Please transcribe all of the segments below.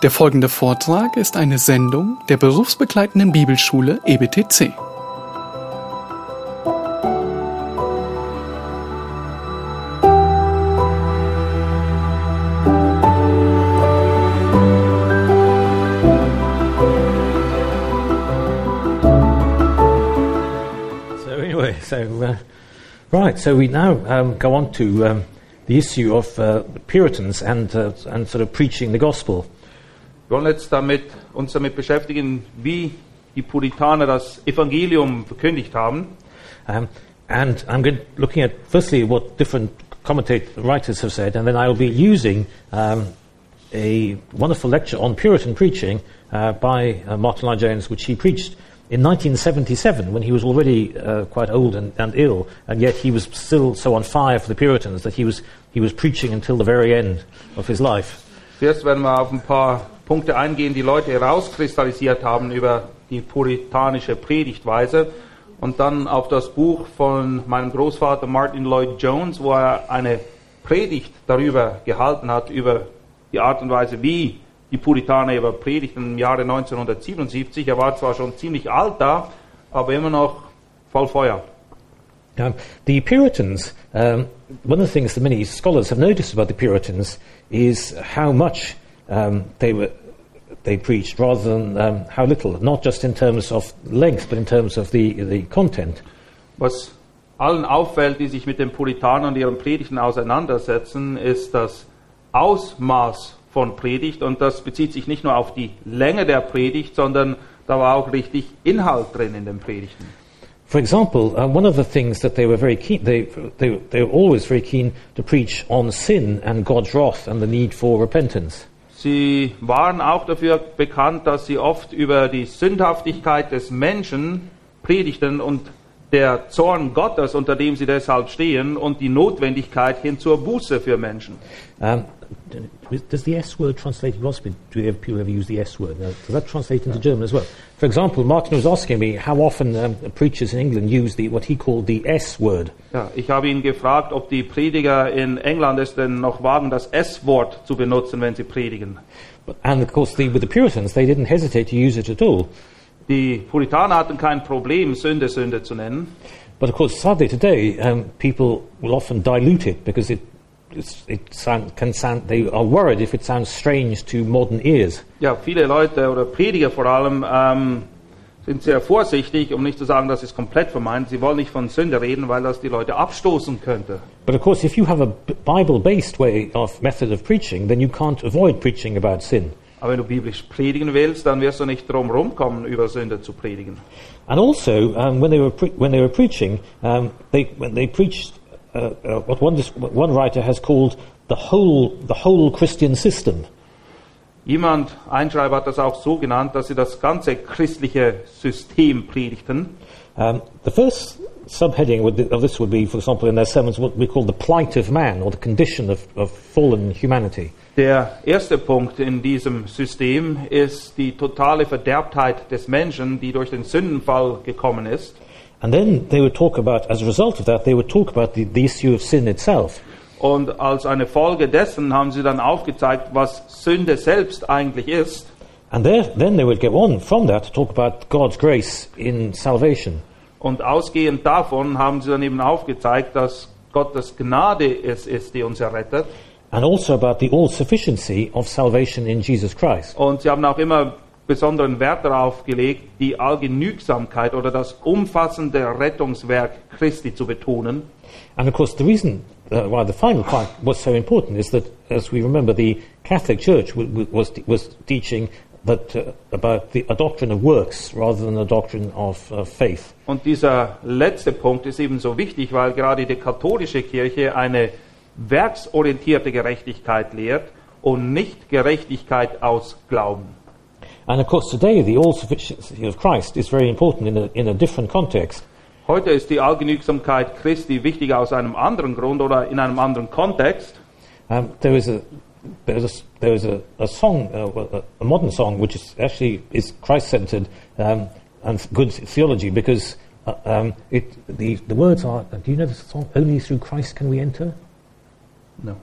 Der folgende Vortrag ist eine Sendung der berufsbegleitenden Bibelschule EBTC. So anyway, so uh, right, so we now um, go on to um, the issue of uh, Puritans and uh, and sort of preaching the gospel. Wir wollen jetzt damit, uns damit beschäftigen, wie die Puritaner das Evangelium verkündigt haben. Um, and I'm going looking at firstly what different writers have said, and then I'll be using um, a wonderful lecture on Puritan preaching uh, by uh, Martin Lloyd Jones, which he preached in 1977 when he was already uh, quite old and, and ill, and yet he was still so on fire for the Puritans that he was he was preaching until the very end of his life. Zuerst werden wir auf ein paar Punkte eingehen, die Leute herauskristallisiert haben über die puritanische Predigtweise. Und dann auf das Buch von meinem Großvater Martin Lloyd Jones, wo er eine Predigt darüber gehalten hat, über die Art und Weise, wie die Puritaner über predigten im Jahre 1977. Er war zwar schon ziemlich alt da, aber immer noch voll Feuer. Um, the Puritans, um, one of the things that many scholars have noticed about the Puritans is how much um, they were they preached rather than um, how little, not just in terms of length, but in terms of the, the content. Was allen auffällt, die sich mit den Puritanern und ihren Predigten auseinandersetzen, ist das Ausmaß von Predigt und das bezieht sich nicht nur auf die Länge der Predigt, sondern da war auch richtig Inhalt drin in den Predigten. For example, uh, one of the things that they were very keen, they, they, they were always very keen to preach on sin and God's wrath and the need for repentance. Sie waren auch dafür bekannt, dass sie oft über die Sündhaftigkeit des Menschen predigten und der Zorn Gottes, unter dem sie deshalb stehen, und die Notwendigkeit hin zur Buße für Menschen. Um, does the S word translate in philosophy? Do ever, people ever use the S word? Uh, does that translate into German as well? For example, Martin was asking me how often um, preachers in England use the, what he called the S word. Ja, ich habe ihn gefragt, ob die Prediger in England es denn noch wagen, das S-Wort zu benutzen, wenn sie predigen. But, and of course, the, with the Puritans, they didn't hesitate to use it at all. Die Puritaner hatten kein Problem, Sünde Sünde zu nennen. But of course, sadly today, um, people will often dilute it because it sound, sound, they are worried if it sounds strange to modern ears. Ja, viele Leute oder Prediger vor allem ähm, sind sehr vorsichtig, um nicht zu sagen, das ist komplett vermeint. Sie wollen nicht von Sünde reden, weil das die Leute abstoßen könnte. But of course, if you have a Bible-based way of method of preaching, then you can't avoid preaching about sin. Aber wenn du biblisch predigen willst, dann wirst du nicht drum rumkommen, über Sünde zu predigen. And also, um, when they were when they were preaching, um, they when they preached uh, uh, what one one writer has called the whole the whole Christian system. Jemand, ein Schreiber hat das auch so genannt, dass sie das ganze christliche System predigten. Um, the first subheading of this would be, for example, in their sermons, what we call the plight of man or the condition of, of fallen humanity. Der erste Punkt in diesem System ist die totale Verderbtheit des Menschen, die durch den Sündenfall gekommen ist. And then they would talk about, as a result of that, they would talk about the, the issue of sin itself. Und als eine Folge dessen haben sie dann aufgezeigt, was Sünde selbst eigentlich ist. And there, then they would go on from that to talk about God's grace in salvation. Und ausgehend davon haben sie dann eben aufgezeigt, dass Gottes Gnade es ist, die uns errettet. And also about the all sufficiency of salvation in Jesus Christ. Und sie haben auch immer besonderen Wert darauf gelegt, die Allgenügsamkeit oder das umfassende Rettungswerk Christi zu betonen. And of course, the reason uh, why the final part was so important is that, as we remember, the Catholic Church was, was teaching that, uh, about the, a doctrine of works rather than a doctrine of uh, faith. Und dieser letzte Punkt ist ebenso wichtig, weil gerade die katholische Kirche eine werksorientierte Gerechtigkeit lehrt und nicht Gerechtigkeit aus Glauben. And of course, today the all sufficiency of Christ is very important in a, in a different context. Heute ist die Allgenügsamkeit Christi wichtig aus einem anderen Grund oder in einem anderen Kontext. Um, there is a there is a, there is a, a song, uh, a, modern song, which is actually is Christ-centered um, and good theology because uh, um, it, the the words are. Do you know the song? Only through Christ can we enter. No.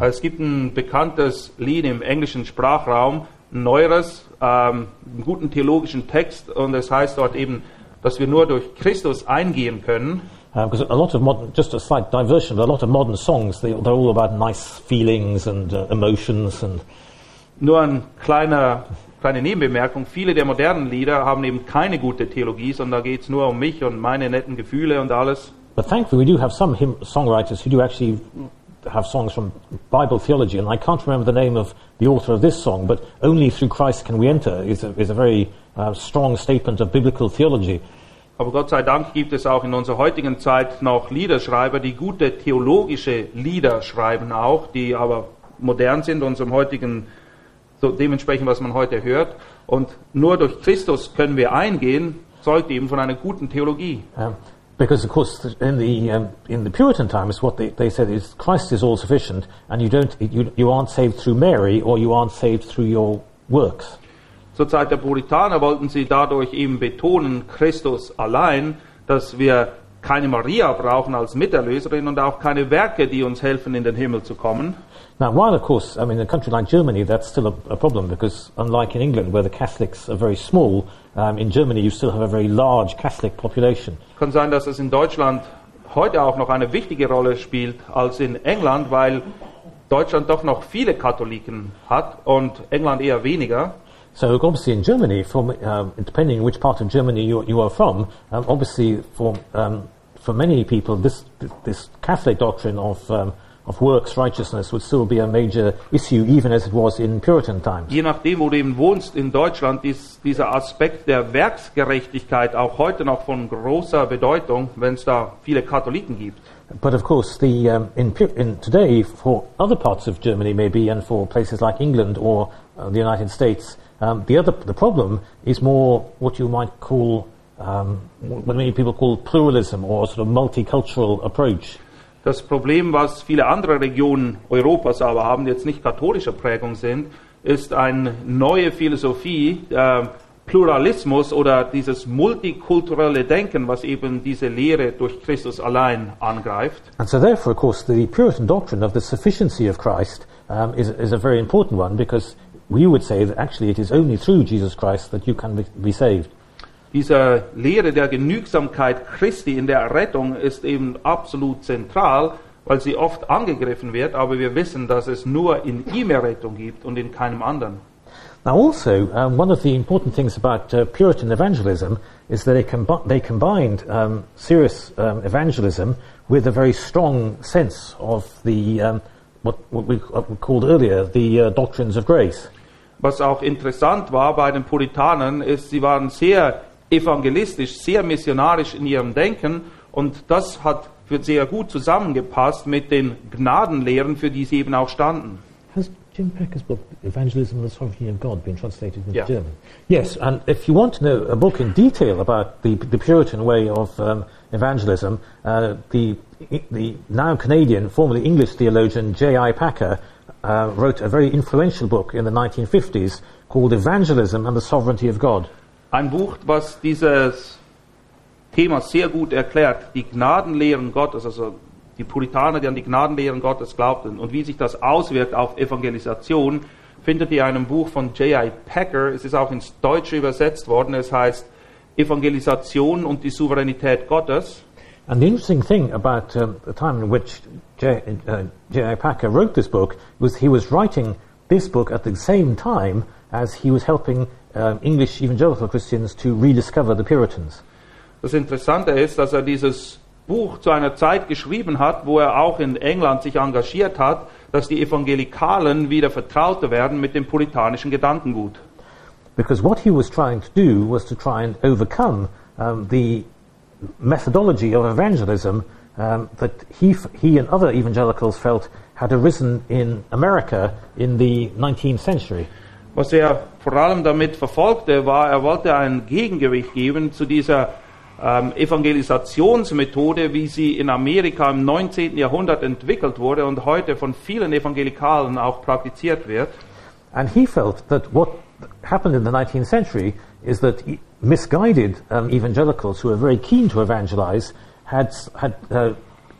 Es gibt ein bekanntes Lied im englischen Sprachraum, neueres, ähm, einen guten theologischen Text und es heißt dort eben, dass wir nur durch Christus eingehen können. Because a lot of modern, just a slight diversion, but a lot of modern songs, they, they're all about nice feelings and uh, emotions and Nur ein kleiner, kleine Nebenbemerkung, viele der modernen Lieder haben eben keine gute Theologie, sondern da geht es nur um mich und meine netten Gefühle und alles. But thankfully, we do have some hymn songwriters who do actually have songs from Bible theology, and I can't remember the name of the author of this song, but only through Christ can we enter is a, is a very uh, strong statement of biblical theology. Aber Gott sei Dank gibt es auch in unserer heutigen Zeit noch Liederschreiber, die gute theologische Lieder schreiben auch, die aber modern sind, unserem heutigen, so dementsprechend, was man heute hört. Und nur durch Christus können wir eingehen, zeugt eben von einer guten Theologie. Um, because, of course, in the, um, in the Puritan times, what they, they said is Christ is all sufficient, and you, don't, you, you aren't saved through Mary, or you aren't saved through your works. Zur Zeit der Puritaner wollten sie dadurch eben betonen, Christus allein, dass wir keine Maria brauchen als Miterlöserin und auch keine Werke, die uns helfen, in den Himmel zu kommen. Now, while of course, I mean, in a country like Germany, that's still a, a problem because, unlike in England, where the Catholics are very small, um, in Germany you still have a very large Catholic population. Kann sein, dass es in Deutschland heute auch noch eine wichtige Rolle spielt als in England, weil Deutschland doch noch viele Katholiken hat und England eher weniger. So, obviously, in Germany, from, um, depending on which part of Germany you, you are from, um, obviously, for, um, for many people, this, this Catholic doctrine of, um, of works righteousness would still be a major issue, even as it was in Puritan times. Je nachdem, wo du eben wohnst in Deutschland, ist dieser Aspekt der Werksgerechtigkeit auch heute noch von großer Bedeutung, wenn es da viele Katholiken gibt. But of course, the, um, in, in today, for other parts of Germany maybe, and for places like England or uh, the United States, um, the other the problem is more what you might call um, what many people call pluralism or sort of multicultural approach. Das Problem, was viele andere Regionen Europas aber haben, die jetzt nicht katholischer Prägung sind, ist eine neue Philosophie, äh, Pluralismus oder dieses multikulturelle Denken, was eben diese Lehre durch Christus allein angreift. And so, therefore, of course, the Puritan doctrine of the sufficiency of Christ um, is, is a very important one because we would say that actually it is only through Jesus Christ that you can be, be saved. Diese Lehre der Genügsamkeit Christi in der Errettung ist eben absolut zentral, weil sie oft angegriffen wird, aber wir wissen, dass es nur in ihm Errettung gibt und in keinem anderen. Now, also, um, one of the important things about uh, Puritan evangelism is that they, combi- they combined um, serious um, evangelism with a very strong sense of the um, what, what we called earlier the uh, doctrines of grace. Was auch interessant war bei den Puritanern, ist, sie waren sehr evangelistisch, sehr missionarisch in ihrem Denken und das hat für sehr gut zusammengepasst mit den Gnadenlehren, für die sie eben auch standen. Has Jim Pecker's book, Evangelism and the Sovereignty of God, been translated into Yeah. German? Yes, and if you want to know a book in detail about the, the Puritan way of um, evangelism, uh, the, the now Canadian, formerly English theologian J.I. Packer uh, wrote a very influential book in the 1950s called Evangelism and the Sovereignty of God. Ein Buch, was dieses Thema sehr gut erklärt, die Gnadenlehren Gottes, also die Puritaner, die an die Gnadenlehren Gottes glaubten und wie sich das auswirkt auf Evangelisation, findet ihr in einem Buch von J.I. Packer. Es ist auch ins Deutsche übersetzt worden. Es heißt Evangelisation und die Souveränität Gottes. And the interesting thing about um, the time in which J. Uh, J.I. Packer wrote this book was he was writing this book at the same time as he was helping um, English evangelical Christians to rediscover the Puritans. Das Interessante ist, dass er dieses Buch zu einer Zeit geschrieben hat, wo er auch in England sich engagiert hat, dass die Evangelikalen wieder vertrauter werden mit dem puritanischen Gedankengut. Because what he was trying to do was to try and overcome um, the methodology of evangelism um, that he, f- he and other evangelicals felt had arisen in America in the 19th century. Was er vor allem damit verfolgte, war, er wollte ein Gegengewicht geben zu dieser ähm, Evangelisationsmethode, wie sie in Amerika im 19. Jahrhundert entwickelt wurde und heute von vielen Evangelikalen auch praktiziert wird. And he felt that what happened in the 19th century is that e- misguided um, evangelicals who were very keen to evangelize had, had uh,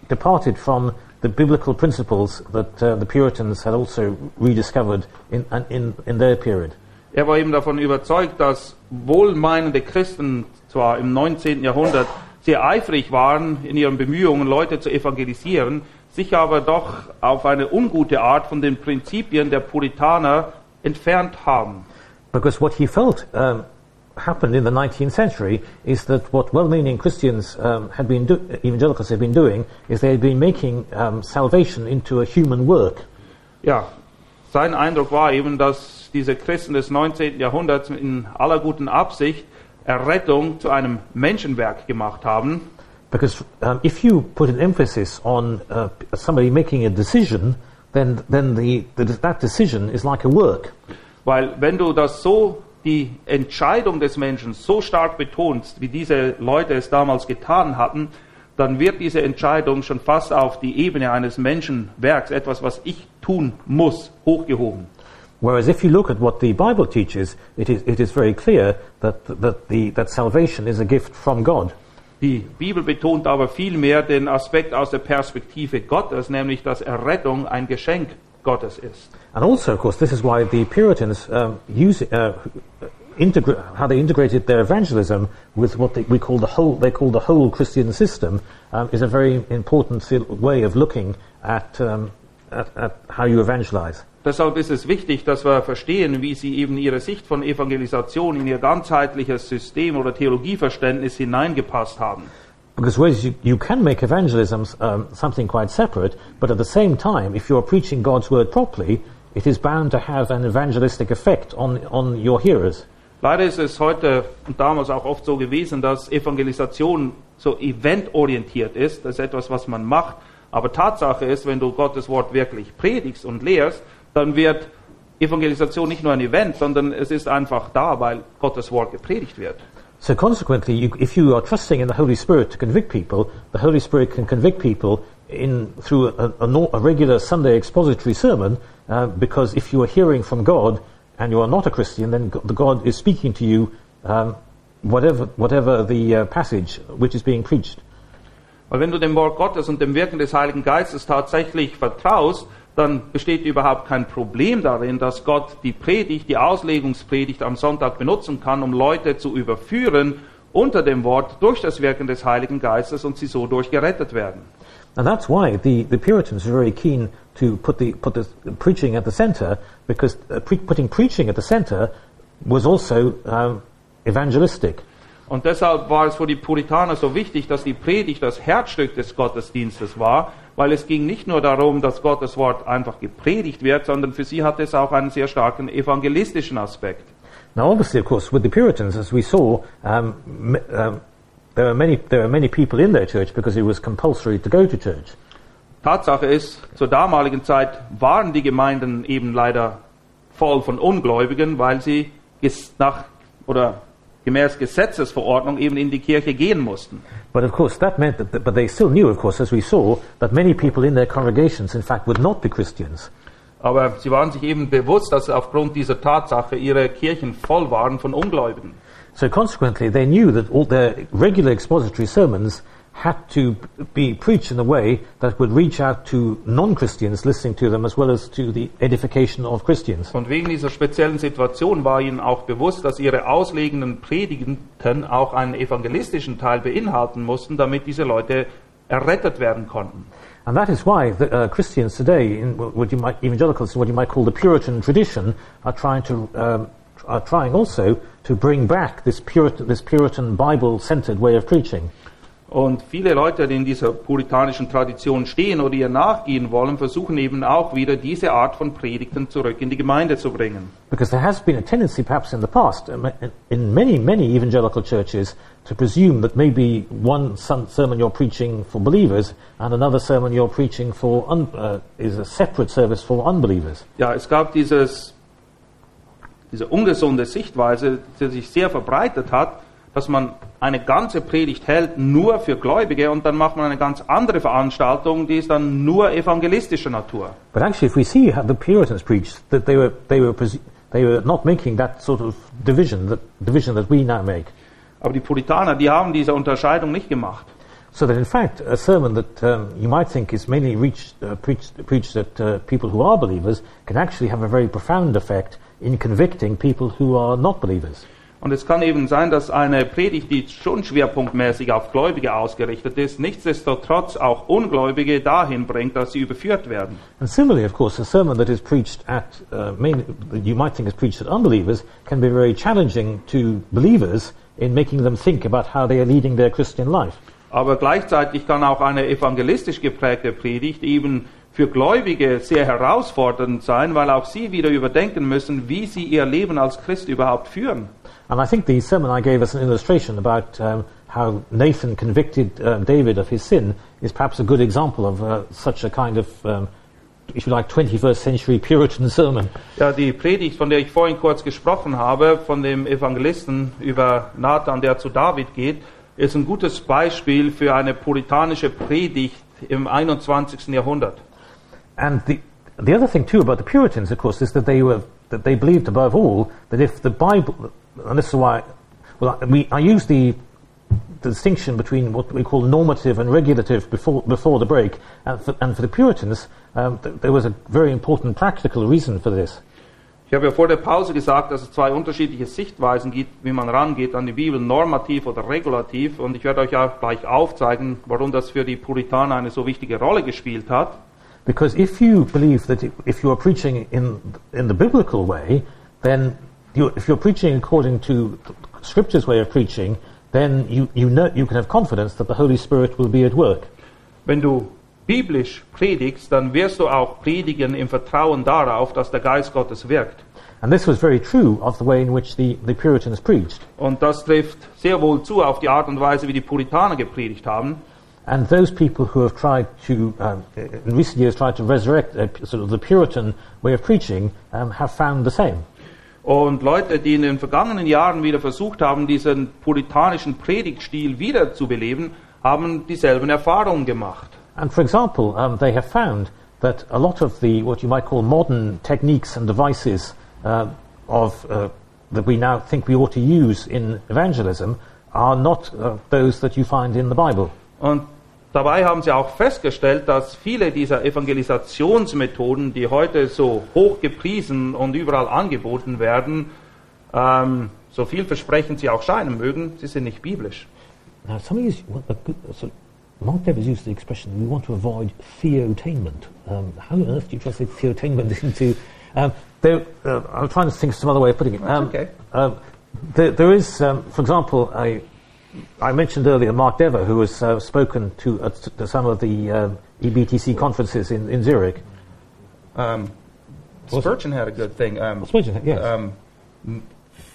departed from the biblical principles that uh, the Puritans had also rediscovered in, in, in their period. Er war eben davon überzeugt, dass wohlmeinende Christen zwar im 19. Jahrhundert sehr eifrig waren in ihren Bemühungen, Leute zu evangelisieren, sich aber doch auf eine ungute Art von den Prinzipien der Puritaner entfernt haben. Because what he felt um, happened in the 19th century is that what well-meaning Christians um, had been do- evangelicals had been doing is they had been making um, salvation into a human work. Ja, sein Eindruck war eben, dass diese Christen des 19. Jahrhunderts in aller guten Absicht Errettung zu einem Menschenwerk gemacht haben. Because um, if you put an emphasis on uh, somebody making a decision, then, then the, the, that decision is like a work. Weil wenn du das so, die Entscheidung des Menschen so stark betonst, wie diese Leute es damals getan hatten, dann wird diese Entscheidung schon fast auf die Ebene eines Menschenwerks, etwas, was ich tun muss, hochgehoben. Whereas if you look at what the Bible teaches, it is, it is very clear that, that, the, that salvation is a gift from God. Die Bibel betont aber vielmehr den Aspekt aus der Perspektive Gottes, nämlich dass Errettung ein Geschenk Gottes ist. And also, of course, this is why the Puritans um, use, uh, integra- how they integrated their evangelism with what they, we call the whole, they call the whole Christian system, um, is a very important way of looking at, um, at, at how you evangelize. Deshalb ist es wichtig, dass wir verstehen, wie sie eben ihre Sicht von Evangelisation in ihr ganzheitliches System oder Theologieverständnis hineingepasst haben. Because whereas you, you can make evangelism um, something quite separate, but at the same time, if you're preaching God's word properly, it is bound to have an evangelistic effect on, on your hearers. Leider ist es heute und damals auch oft so gewesen, dass Evangelisation so eventorientiert ist. Das ist etwas, was man macht. Aber Tatsache ist, wenn du Gottes Wort wirklich predigst und lehrst, dann wird Evangelisation nicht nur ein Event, sondern es ist einfach da, weil Gottes Wort gepredigt wird. So consequently, you, if you are trusting in the Holy Spirit to convict people, the Holy Spirit can convict people in through a, a, a regular Sunday expository sermon, uh, because if you are hearing from God and you are not a Christian, then Go- the God is speaking to you, um, whatever whatever the uh, passage which is being preached. Weil wenn du dem Wort Gottes und dem Wirken des Heiligen Geistes tatsächlich vertraust, dann besteht überhaupt kein Problem darin, dass Gott die Predigt, die Auslegungspredigt am Sonntag benutzen kann, um Leute zu überführen unter dem Wort durch das Wirken des Heiligen Geistes und sie so durchgerettet werden. And that's why the, the Puritans were very keen to put the put the preaching at the centre, because uh, pre- putting preaching at the centre was also um, evangelistic. Und deshalb war es für die Puritaner so wichtig, dass die Predigt das Herzstück des Gottesdienstes war, weil es ging nicht nur darum, dass Gottes Wort einfach gepredigt wird, sondern für sie hatte es auch einen sehr starken evangelistischen Aspekt. Now, obviously, of course, with the Puritans, as we saw, um, um, there are many there are many people in their church because it was compulsory to go to church. Tatsache ist, zur damaligen Zeit waren die Gemeinden eben leider voll von Ungläubigen, weil sie nach oder gemäß Gesetzesverordnung eben in die Kirche gehen mussten. But of course, that meant that, but they still knew, of course, as we saw, that many people in their congregations, in fact, would not be Christians. Aber sie waren sich eben bewusst, dass aufgrund dieser Tatsache ihre Kirchen voll waren von Ungläubigen. So consequently, they knew that all their regular expository sermons had to be preached in a way that would reach out to non-Christians listening to them as well as to the edification of Christians. Und wegen dieser speziellen Situation war ihnen auch bewusst, dass ihre auslegenden Predigten auch einen evangelistischen Teil beinhalten mussten, damit diese Leute errettet werden konnten. And that is why the, uh, Christians today, in what you might, evangelicals, what you might call the Puritan tradition, are trying to, um, are trying also to bring back this Puritan, this Puritan Bible-centered way of preaching. Und viele Leute, die in dieser puritanischen Tradition stehen oder ihr nachgehen wollen, versuchen eben auch wieder diese Art von Predigten zurück in die Gemeinde zu bringen. Because there has been a tendency, perhaps in the past, in many, many evangelical churches, to presume that maybe one sermon you're preaching for believers and another sermon you're preaching for un- uh, is a separate service for unbelievers. Ja, es gab dieses, diese ungesunde Sichtweise, die sich sehr verbreitet hat, dass man eine ganze Predigt hält nur für Gläubige und dann macht man eine ganz andere Veranstaltung, die ist dann nur evangelistischer Natur. But actually, if we see how the Puritans preached, that they were, they were, they were not making that sort of division, that division that we now make. Aber die Puritaner, die haben diese Unterscheidung nicht gemacht. So that in fact, a sermon that um, you might think is mainly reached, uh, preached, preached at uh, people who are believers can actually have a very profound effect in convicting people who are not believers. Und es kann eben sein, dass eine Predigt, die schon schwerpunktmäßig auf Gläubige ausgerichtet ist, nichtsdestotrotz auch Ungläubige dahin bringt, dass sie überführt werden. And similarly, of course, a sermon that is preached at, uh, main, you might think is preached at unbelievers can be very challenging to believers in making them think about how they are leading their Christian life. Aber gleichzeitig kann auch eine evangelistisch geprägte Predigt eben für Gläubige sehr herausfordernd sein, weil auch sie wieder überdenken müssen, wie sie ihr Leben als Christ überhaupt führen. And I think the sermon I gave us an illustration about um, how Nathan convicted uh, David of his sin is perhaps a good example of uh, such a kind of, um, if you like, 21st century Puritan sermon. Ja, die Predigt, von der ich vorhin kurz gesprochen habe, von dem Evangelisten über Nathan, der zu David geht, ist ein gutes Beispiel für eine puritanische Predigt im 21. Jahrhundert. And the, the other thing too about the Puritans, of course, is that they were that they believed above all that if the Bible, and this is why, well, I- we, I use the, the distinction between what we call normative and regulative before before the break, and for, and for the Puritans, um, th- there was a very important practical reason for this. Ich habe ja vor der Pause gesagt, dass es zwei unterschiedliche Sichtweisen gibt, wie man rangeht an die Bibel, normativ oder regulativ. Und ich werde euch auch gleich aufzeigen, warum das für die Puritaner eine so wichtige Rolle gespielt hat. Because if you believe that if you are preaching in, in the biblical way, then you, if you're preaching according to Scripture's way of preaching, then you, you, know, you can have confidence that the Holy Spirit will be at work. Wenn du biblisch predigst, dann wirst du auch predigen im Vertrauen darauf, dass der Geist Gottes wirkt. And this was very true of the way in which the, the Puritans preached. Und das trifft sehr wohl zu auf die Art und Weise, wie die Puritaner gepredigt haben. And those people who have tried to, um, in recent years, tried to resurrect uh, sort of the Puritan way of preaching um, have found the same. Und Leute, die in den vergangenen Jahren wieder versucht haben, diesen puritanischen Predigtstil wiederzubeleben, haben dieselben Erfahrungen gemacht. And for example, um, they have found that a lot of the what you might call modern techniques and devices uh, of uh, that we now think we ought to use in evangelism are not uh, those that you find in the Bible. Und dabei haben sie auch festgestellt, dass viele dieser Evangelisationsmethoden, die heute so hoch gepriesen und überall angeboten werden, ähm, so vielversprechend sie auch scheinen mögen, sie sind nicht biblisch. Now, some use what a good, so Mark Devers used the expression, "We want to avoid theotainment." Um, how on earth do you translate theotainment into? Um, there, uh, I'm trying to think of some other way of putting it. Um, okay. um, there, there is, um, for example, a, I mentioned earlier Mark Dever, who has uh, spoken to, uh, to some of the um, EBTC conferences in, in Zurich. Um, Spurgeon had a good thing. Um, Spurgeon, yes. um,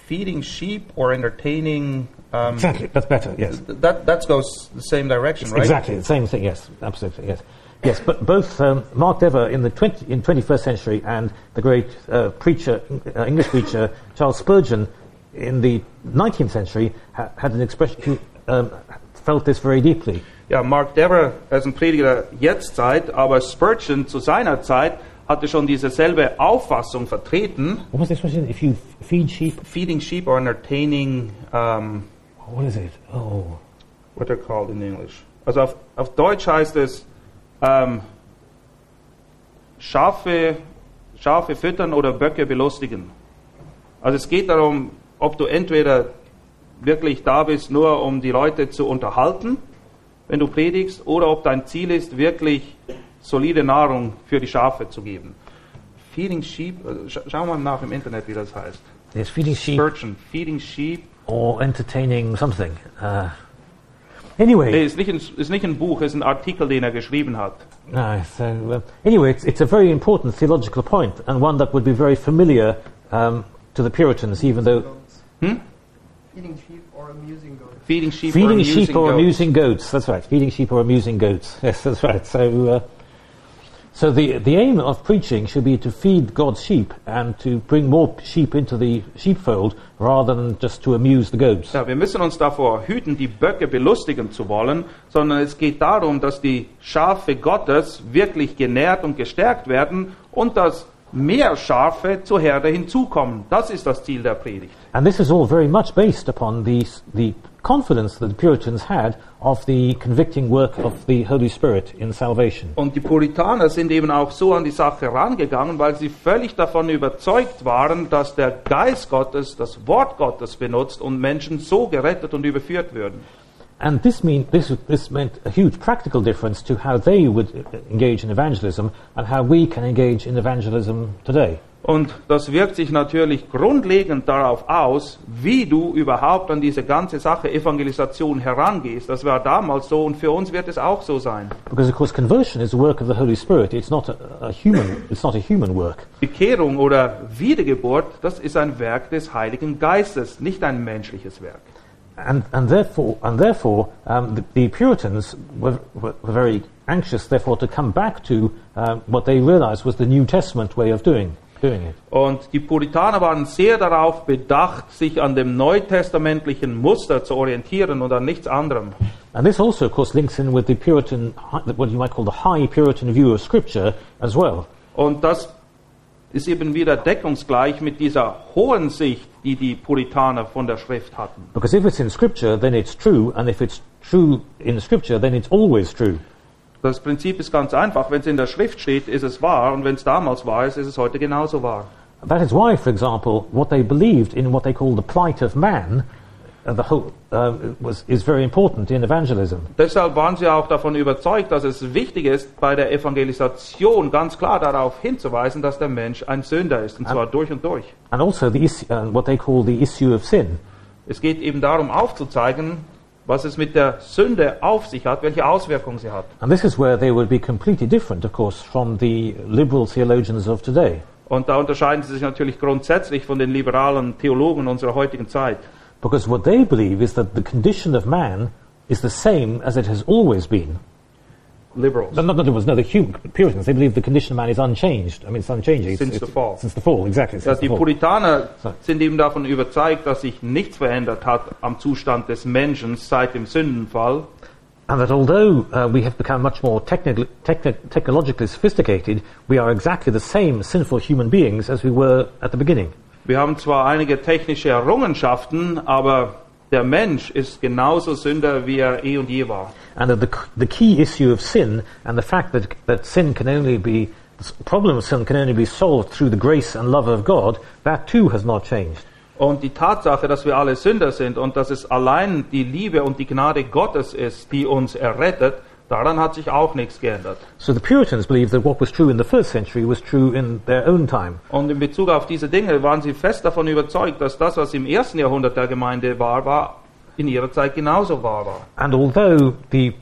feeding sheep or entertaining. Um, exactly, that's better. Yes. th- That that goes the same direction, right? Exactly, the same thing, yes, absolutely, yes. Yes, but both um, Mark Dever in the 20, in 21st century and the great uh, preacher, uh, English preacher Charles Spurgeon in the 19th century ha- had an expression, who um, felt this very deeply. Ja, Mark Dever ist ein Prediger Jetztzeit, aber Spurgeon zu seiner Zeit hatte schon diese selbe Auffassung vertreten. What was the expression? If you feed sheep, Feeding sheep or entertaining, um, what is it? Oh, what they're called in English. Also auf, auf Deutsch heißt es ähm, Schafe, Schafe füttern oder Böcke belustigen. Also es geht darum, ob du entweder wirklich da bist, nur um die Leute zu unterhalten, wenn du predigst, oder ob dein Ziel ist, wirklich solide Nahrung für die Schafe zu geben. Feeding sheep, äh, scha schau mal nach im Internet, wie das heißt. yes, feeding sheep Spurgeon, feeding sheep. or entertaining something. Uh, anyway, Nee, ist nicht, ein, ist nicht ein Buch, ist ein Artikel, den er geschrieben hat. No, so uh, anyway, it's, it's a very important theological point and one that would be very familiar um, to the Puritans, even though Hmm? Eating sheep or amusing goats. Feeding sheep or feeding amusing sheep or goats. amusing goats. That's right, feeding sheep or amusing goats. Yes, that's right. So, uh, so the the aim of preaching should be to feed God's sheep and to bring more sheep into the sheepfold rather than just to amuse the goats. Ja, wir müssen uns davor hüten, die Böcke belustigen zu wollen, sondern es geht darum, dass die Schafe Gottes wirklich genährt und gestärkt werden und dass mehr Schafe zur Herde hinzukommen. Das ist das Ziel der Predigt. And this is all very much based upon the, the confidence that the Puritans had of the convicting work of the Holy Spirit in salvation. Und die Puritaner sind eben auch so an die Sache rangegangen, weil sie völlig davon überzeugt waren, dass der Geist Gottes das Wort Gottes benutzt und Menschen so gerettet und überführt würden. And this, mean, this, this meant a huge practical difference to how they would engage in evangelism and how we can engage in evangelism today. Und das wirkt sich natürlich grundlegend darauf aus, wie du überhaupt an diese ganze Sache Evangelisation herangehst. Das war damals so und für uns wird es auch so sein. Because of course conversion is a work of the Holy Spirit. It's not a, a human. It's not a human work. Bekehrung oder Wiedergeburt, das ist ein Werk des Heiligen Geistes, nicht ein menschliches Werk. And, and therefore, and therefore um, the, the Puritans were, were, were very anxious, therefore, to come back to um, what they realized was the New Testament way of doing, doing it. Und die Puritaner waren sehr darauf bedacht, sich an dem neutestamentlichen Muster zu orientieren und an nichts anderem. And this also, of course, links in with the Puritan, what you might call the high Puritan view of Scripture as well. Und das ist eben wieder deckungsgleich mit dieser hohen Sicht, die die Puritaner von der Schrift hatten. Because if it's in Scripture, then it's true, and if it's true in Scripture, then it's always true. Das Prinzip ist ganz einfach. Wenn es in der Schrift steht, ist es wahr. Und wenn es damals wahr ist, ist es heute genauso wahr. That is why, for example, what they believed in what they call the plight of man, uh, the whole, uh, was, is very important in evangelism. Deshalb waren sie auch davon überzeugt, dass es wichtig ist, bei der Evangelisation ganz klar darauf hinzuweisen, dass der Mensch ein Sünder ist. Und zwar durch und durch. And also the issue, uh, what they call the issue of sin. Es geht eben darum aufzuzeigen, was es mit der Sünde auf sich hat, welche Auswirkungen sie hat. And this is where they would be completely different, of course, from the liberal theologians of today. Und da unterscheiden sie sich natürlich grundsätzlich von den liberalen Theologen unserer heutigen Zeit. Because what they believe is that the condition of man is the same as it has always been. Liberals. Not that it was no, the hum- Puritans, they believe the condition of man is unchanged. I mean, it's unchanging. Since the fall. Since the fall, exactly. The die. Puritaner So. sind eben davon überzeugt, dass sich nichts verändert hat am Zustand des Menschen seit dem Sündenfall. And that although uh, we have become much more techni- technologically sophisticated, we are exactly the same sinful human beings as we were at the beginning. Wir haben zwar einige technische Errungenschaften, aber der Mensch ist genauso Sünder, wie er eh und je war. And the, the key issue of sin and the fact that, that sin can only be, the problem of sin can only be solved through the grace and love of God, that too has not changed. Und die Tatsache, dass wir alle Sünder sind und dass es allein die Liebe und die Gnade Gottes ist, die uns errettet, daran hat sich auch nichts geändert. So the Puritans believed that what was true in the first century was true in their own time. Und in Bezug auf diese Dinge waren sie fest davon überzeugt, dass das, was im ersten Jahrhundert der Gemeinde wahr war, in ihrer Zeit genauso wahr war. And although the,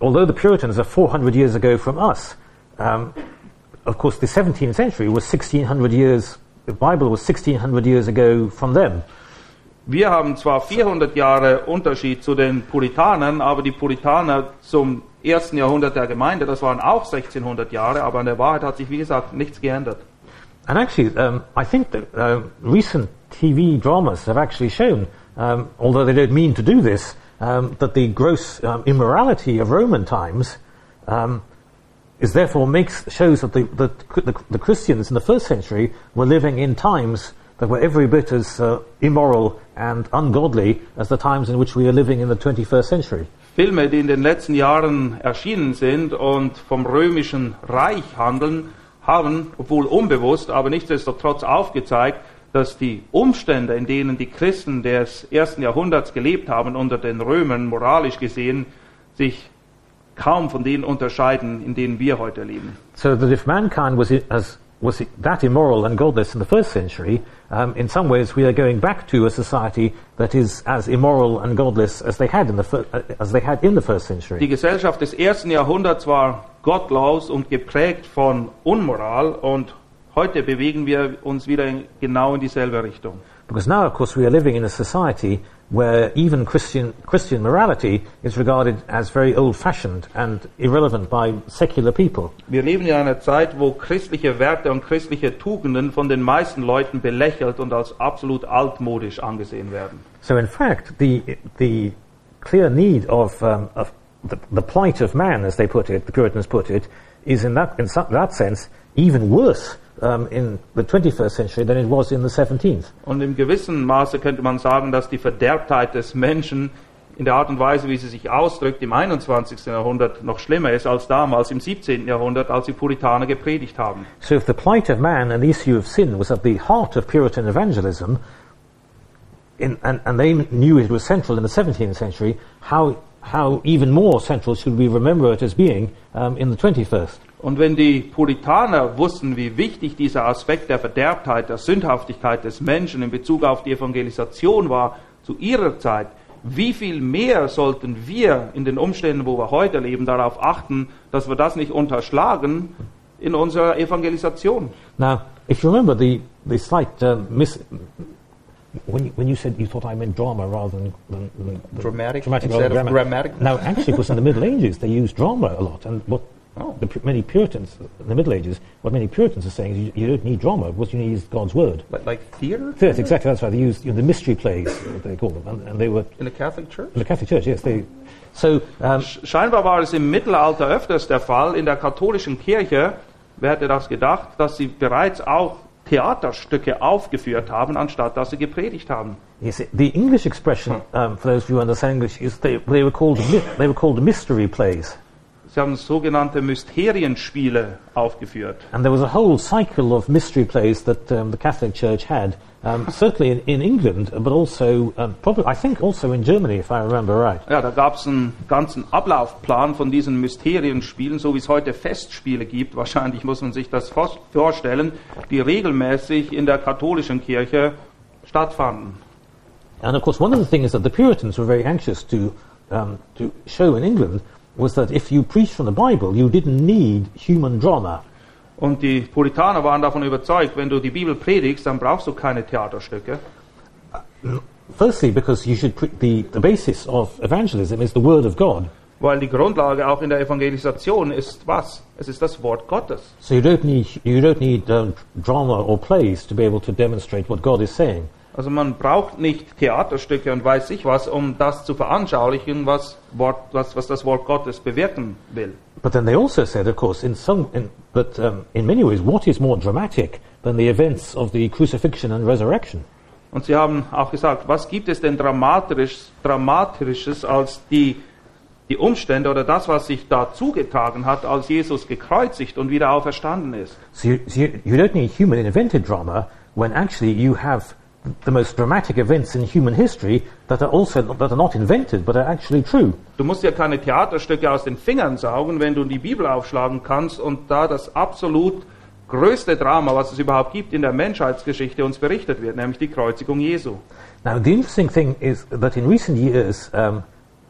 although the Puritans are 400 years ago from us, um, of course the 17th century was 1600 years, the Bible was 1600 years ago from them. Wir haben zwar 400 Jahre Unterschied zu den Puritanern, aber die Puritaner zum ersten Jahrhundert der Gemeinde, das waren auch 1600 Jahre, aber an der Wahrheit hat sich, wie gesagt, nichts geändert. And actually, um, I think that um recent TV dramas have actually shown, um, although they don't mean to do this, um, that the gross immorality of Roman times is therefore makes shows that the, the, the, the Christians in the first century were living in times that were every bit as uh, immoral and ungodly as the times in which we are living in the 21st century. Filme, die in den letzten Jahren erschienen sind und vom römischen Reich handeln, haben, obwohl unbewusst, aber nichtsdestotrotz aufgezeigt, dass die Umstände, in denen die Christen des ersten Jahrhunderts gelebt haben unter den Römern, moralisch gesehen, sich kaum von denen unterscheiden, in denen wir heute leben. So that if mankind was, as, was that immoral and godless in the first century, um, in some ways we are going back to a society that is as immoral and godless as they had in the, fir- uh, as they had in the first century. Die. Gesellschaft des ersten Jahrhunderts war gottlos und geprägt von Unmoral und heute bewegen wir uns wieder in, genau in dieselbe Richtung. Because now, of course, we are living in a society where even Christian, Christian morality is regarded as very old-fashioned and irrelevant by secular people. Wir leben in einer Zeit, wo christliche Werte und christliche Tugenden von den meisten Leuten belächelt und als absolut altmodisch angesehen werden. So, in fact, the, the clear need of, um, of the, the plight of man, as they put it, the Puritans put it, is in that, in that sense even worse um, in the 21st century than it was in the 17th. Und im gewissen Maße könnte man sagen, dass die Verderbtheit des Menschen in der Art und Weise, wie sie sich ausdrückt, im 21. Jahrhundert noch schlimmer ist als damals im 17. Jahrhundert, als die Puritaner gepredigt haben. So if the plight of man and the issue of sin was at the heart of Puritan evangelism, in, and, and they knew it was central in the 17th century, how, how even more central should we remember it as being um, in the 21st? Und wenn die Puritaner wussten, wie wichtig dieser Aspekt der Verderbtheit, der Sündhaftigkeit des Menschen in Bezug auf die Evangelisation war zu ihrer Zeit, wie viel mehr sollten wir in den Umständen, wo wir heute leben, darauf achten, dass wir das nicht unterschlagen in unserer Evangelisation. Now, if you remember the, the slight uh, miss, when you, when you said you thought I meant drama rather than, than, than Dramatic dramatic instead of grammatic? No, actually, it was in the Middle Ages they used drama a lot, and what Oh. the, Pu- many Puritans in the Middle Ages, what many Puritans are saying is you, you don't need drama. What you need is God's word. Like, like theater? Yes, exactly. That's right. They used you know, the mystery plays, what they call them, and, and they were In the Catholic Church? in the Catholic Church. Yes, they. So um, Scheinbar war es im Mittelalter öfters der Fall. In der katholischen Kirche, wer hätte das gedacht, dass sie bereits auch Theaterstücke aufgeführt haben, anstatt dass sie gepredigt haben. yes, the English expression um, for those of you who understand English is they, they were called they were called mystery plays. Sie haben sogenannte Mysterienspiele aufgeführt. And there was a whole cycle of mystery plays that um, the Catholic Church had, um, certainly in, in England, but also, um, probably, I think also in Germany, if I remember right. Ja, da gab es einen ganzen Ablaufplan von diesen Mysterienspielen, so wie es heute Festspiele gibt. Wahrscheinlich muss man sich das vorstellen, die regelmäßig in der katholischen Kirche stattfanden. And of course, one of the things that the Puritans were very anxious to, um, to show in England was that if you preached from the Bible, you didn't need human drama. Und die Puritaner waren davon überzeugt, wenn du die Bibel predigst, dann brauchst du keine Theaterstücke. Firstly, because you should the, the basis of evangelism is the Word of God. Weil die Grundlage auch in der Evangelisation ist was? Es ist das Wort Gottes. So you don't need, you don't need um, drama or plays to be able to demonstrate what God is saying. Also man braucht nicht Theaterstücke und weiß ich was, um das zu veranschaulichen, was, Wort, was, was das Wort Gottes bewirken will. But then they also said, of course, in some, in, but um, in many ways, what is more dramatic than the events of the crucifixion and resurrection? Und sie haben auch gesagt, was gibt es denn dramatisch, Dramatisches als die, die Umstände oder das, was sich da zugetragen hat, als Jesus gekreuzigt und wieder auferstanden ist. So you, so you, you don't need human invented drama when actually you have the most dramatic events in human history that are also that are not invented but are actually true. Du musst ja keine Theaterstücke aus den Fingern saugen, wenn du die Bibel aufschlagen kannst und da das absolut größte Drama, was es überhaupt gibt in der Menschheitsgeschichte, uns berichtet wird, nämlich die Kreuzigung Jesu. Now the interesting thing is that in recent years, um,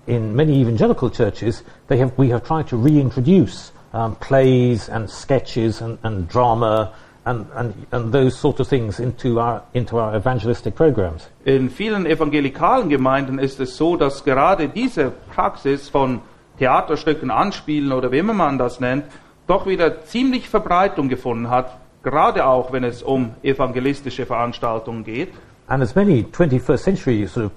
in many evangelical churches, they have we have tried to reintroduce um, plays and sketches and, and drama and, and, and those sort of things into our into our evangelistic programs. In vielen evangelikalen Gemeinden ist es so, dass gerade diese Praxis von Theaterstücken anspielen oder wie immer man das nennt, doch wieder ziemlich Verbreitung gefunden hat, gerade auch wenn es um evangelistische Veranstaltungen geht. And as many 21st century sort of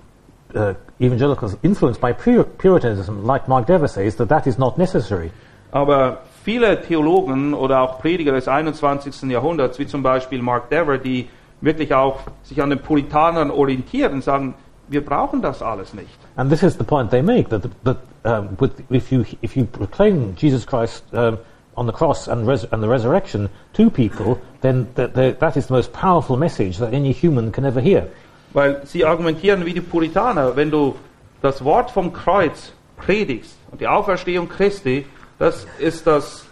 uh, evangelicals influenced by Pur- Puritanism, like Mark Dever says, that that is not necessary. Aber viele Theologen oder auch Prediger des 21. Jahrhunderts, wie zum Beispiel Mark Dever, die wirklich auch sich an den Puritanern orientieren, sagen, wir brauchen das alles nicht. And this is the point they make that, that um, with, if, you, if you proclaim Jesus Christ um, on the cross and, res- and the resurrection to people, then that, that, that is the most powerful message that any human can ever hear. Weil sie argumentieren wie die Puritaner, wenn du das Wort vom Kreuz predigst und die Auferstehung Christi, das ist das,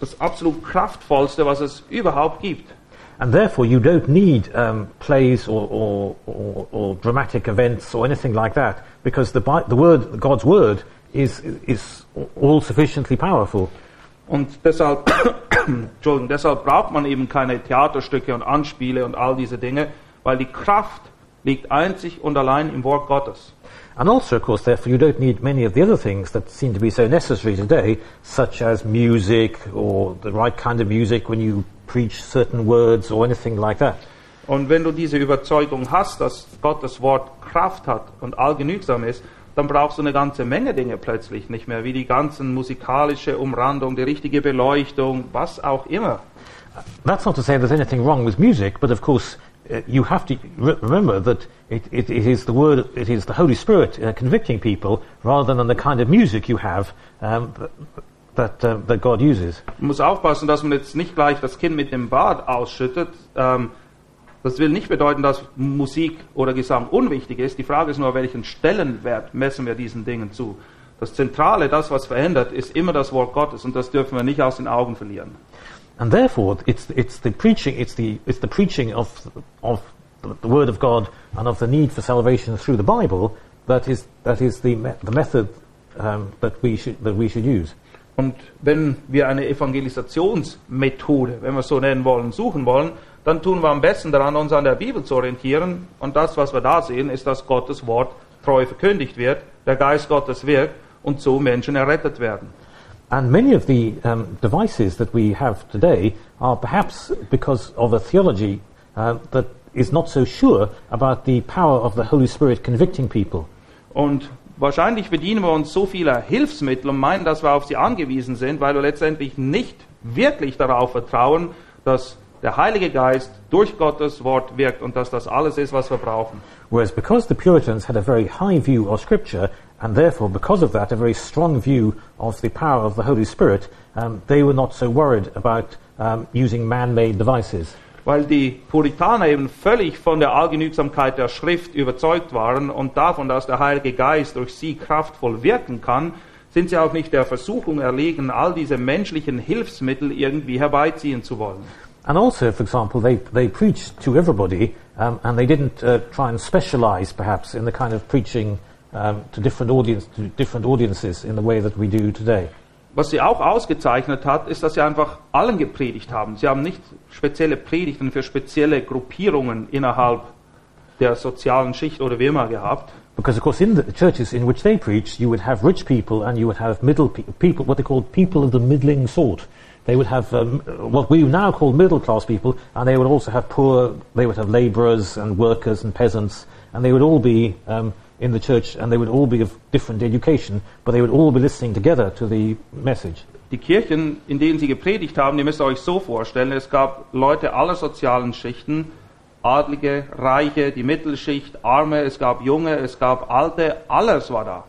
das absolut kraftvollste, was es überhaupt gibt. And therefore, you don't need um, plays or, or, or, or dramatic events or anything like that, because the, the word, God's word is, is all sufficiently powerful. Und deshalb, Entschuldigung, deshalb braucht man eben keine Theaterstücke und Anspiele und all diese Dinge, weil die Kraft liegt einzig und allein im Wort Gottes. And also, of course, therefore, you don't need many of the other things that seem to be so necessary today, such as music or the right kind of music when you preach certain words or anything like that. Und wenn du diese Überzeugung hast, dass Gottes Wort Kraft hat und allgenügsam ist, dann brauchst du eine ganze Menge Dinge plötzlich nicht mehr, wie die ganzen musikalische Umrandung, die richtige Beleuchtung, was auch immer. That's not to say there's anything wrong with music, but of course, uh, you have to re- remember that it, it, it is the word, it is the Holy Spirit uh, convicting people rather than the kind of music you have um, that, uh, that God uses. Man muss aufpassen, dass man jetzt nicht gleich das Kind mit dem Bad ausschüttet. Ähm, das will nicht bedeuten, dass Musik oder Gesang unwichtig ist. Die Frage ist nur, welchen Stellenwert messen wir diesen Dingen zu. Das Zentrale, das, was verändert, ist immer das Wort Gottes und das dürfen wir nicht aus den Augen verlieren. And therefore, it's, it's the preaching, it's the, it's the preaching of, of the Word of God and of the need for salvation through the Bible that is, that is the, me- the method um, that, we should, that we should use. Und wenn wir eine Evangelisationsmethode, wenn wir so nennen wollen, suchen wollen, dann tun wir am besten daran, uns an der Bibel zu orientieren. Und das, was wir da sehen, ist, dass Gottes Wort treu verkündigt wird, der Geist Gottes wirkt und so Menschen errettet werden. And many of the um, devices that we have today are perhaps because of a theology uh, that is not so sure about the power of the Holy Spirit convicting people. Und wahrscheinlich bedienen wir uns so vieler Hilfsmittel und meinen, dass wir auf sie angewiesen sind, weil wir letztendlich nicht wirklich darauf vertrauen, dass der Heilige Geist durch Gottes Wort wirkt und dass das alles ist, was wir brauchen. Whereas because the Puritans had a very high view of Scripture, and therefore because of that a very strong view of the power of the Holy Spirit, um, they were not so worried about um, using man-made devices. Weil die Puritaner eben völlig von der Allgenügsamkeit der Schrift überzeugt waren und davon, dass der Heilige Geist durch sie kraftvoll wirken kann, sind sie auch nicht der Versuchung erlegen, all diese menschlichen Hilfsmittel irgendwie herbeiziehen zu wollen. And also, for example, they, they preached to everybody, um, and they didn't uh, try and specialize, perhaps, in the kind of preaching um, to different audience to different audiences in the way that we do today. Was sie auch ausgezeichnet hat, ist, dass sie einfach allen gepredigt haben. Sie haben nicht spezielle Predigten für spezielle Gruppierungen innerhalb der sozialen Schicht oder wie immer gehabt. Because, of course, in the churches in which they preached, you would have rich people and you would have middle pe- people, what they called people of the middling sort. They would have um, what we now call middle class people, and they would also have poor, they would have labourers and workers and peasants, and they would all be um, in the church and they would all be of different education, but they would all be listening together to the message. Die Kirchen, in denen sie gepredigt haben, ihr müsst euch so vorstellen, es gab Leute aller sozialen Schichten, Adlige, Reiche, die Mittelschicht, Arme, es gab Junge, es gab Alte, alles war da.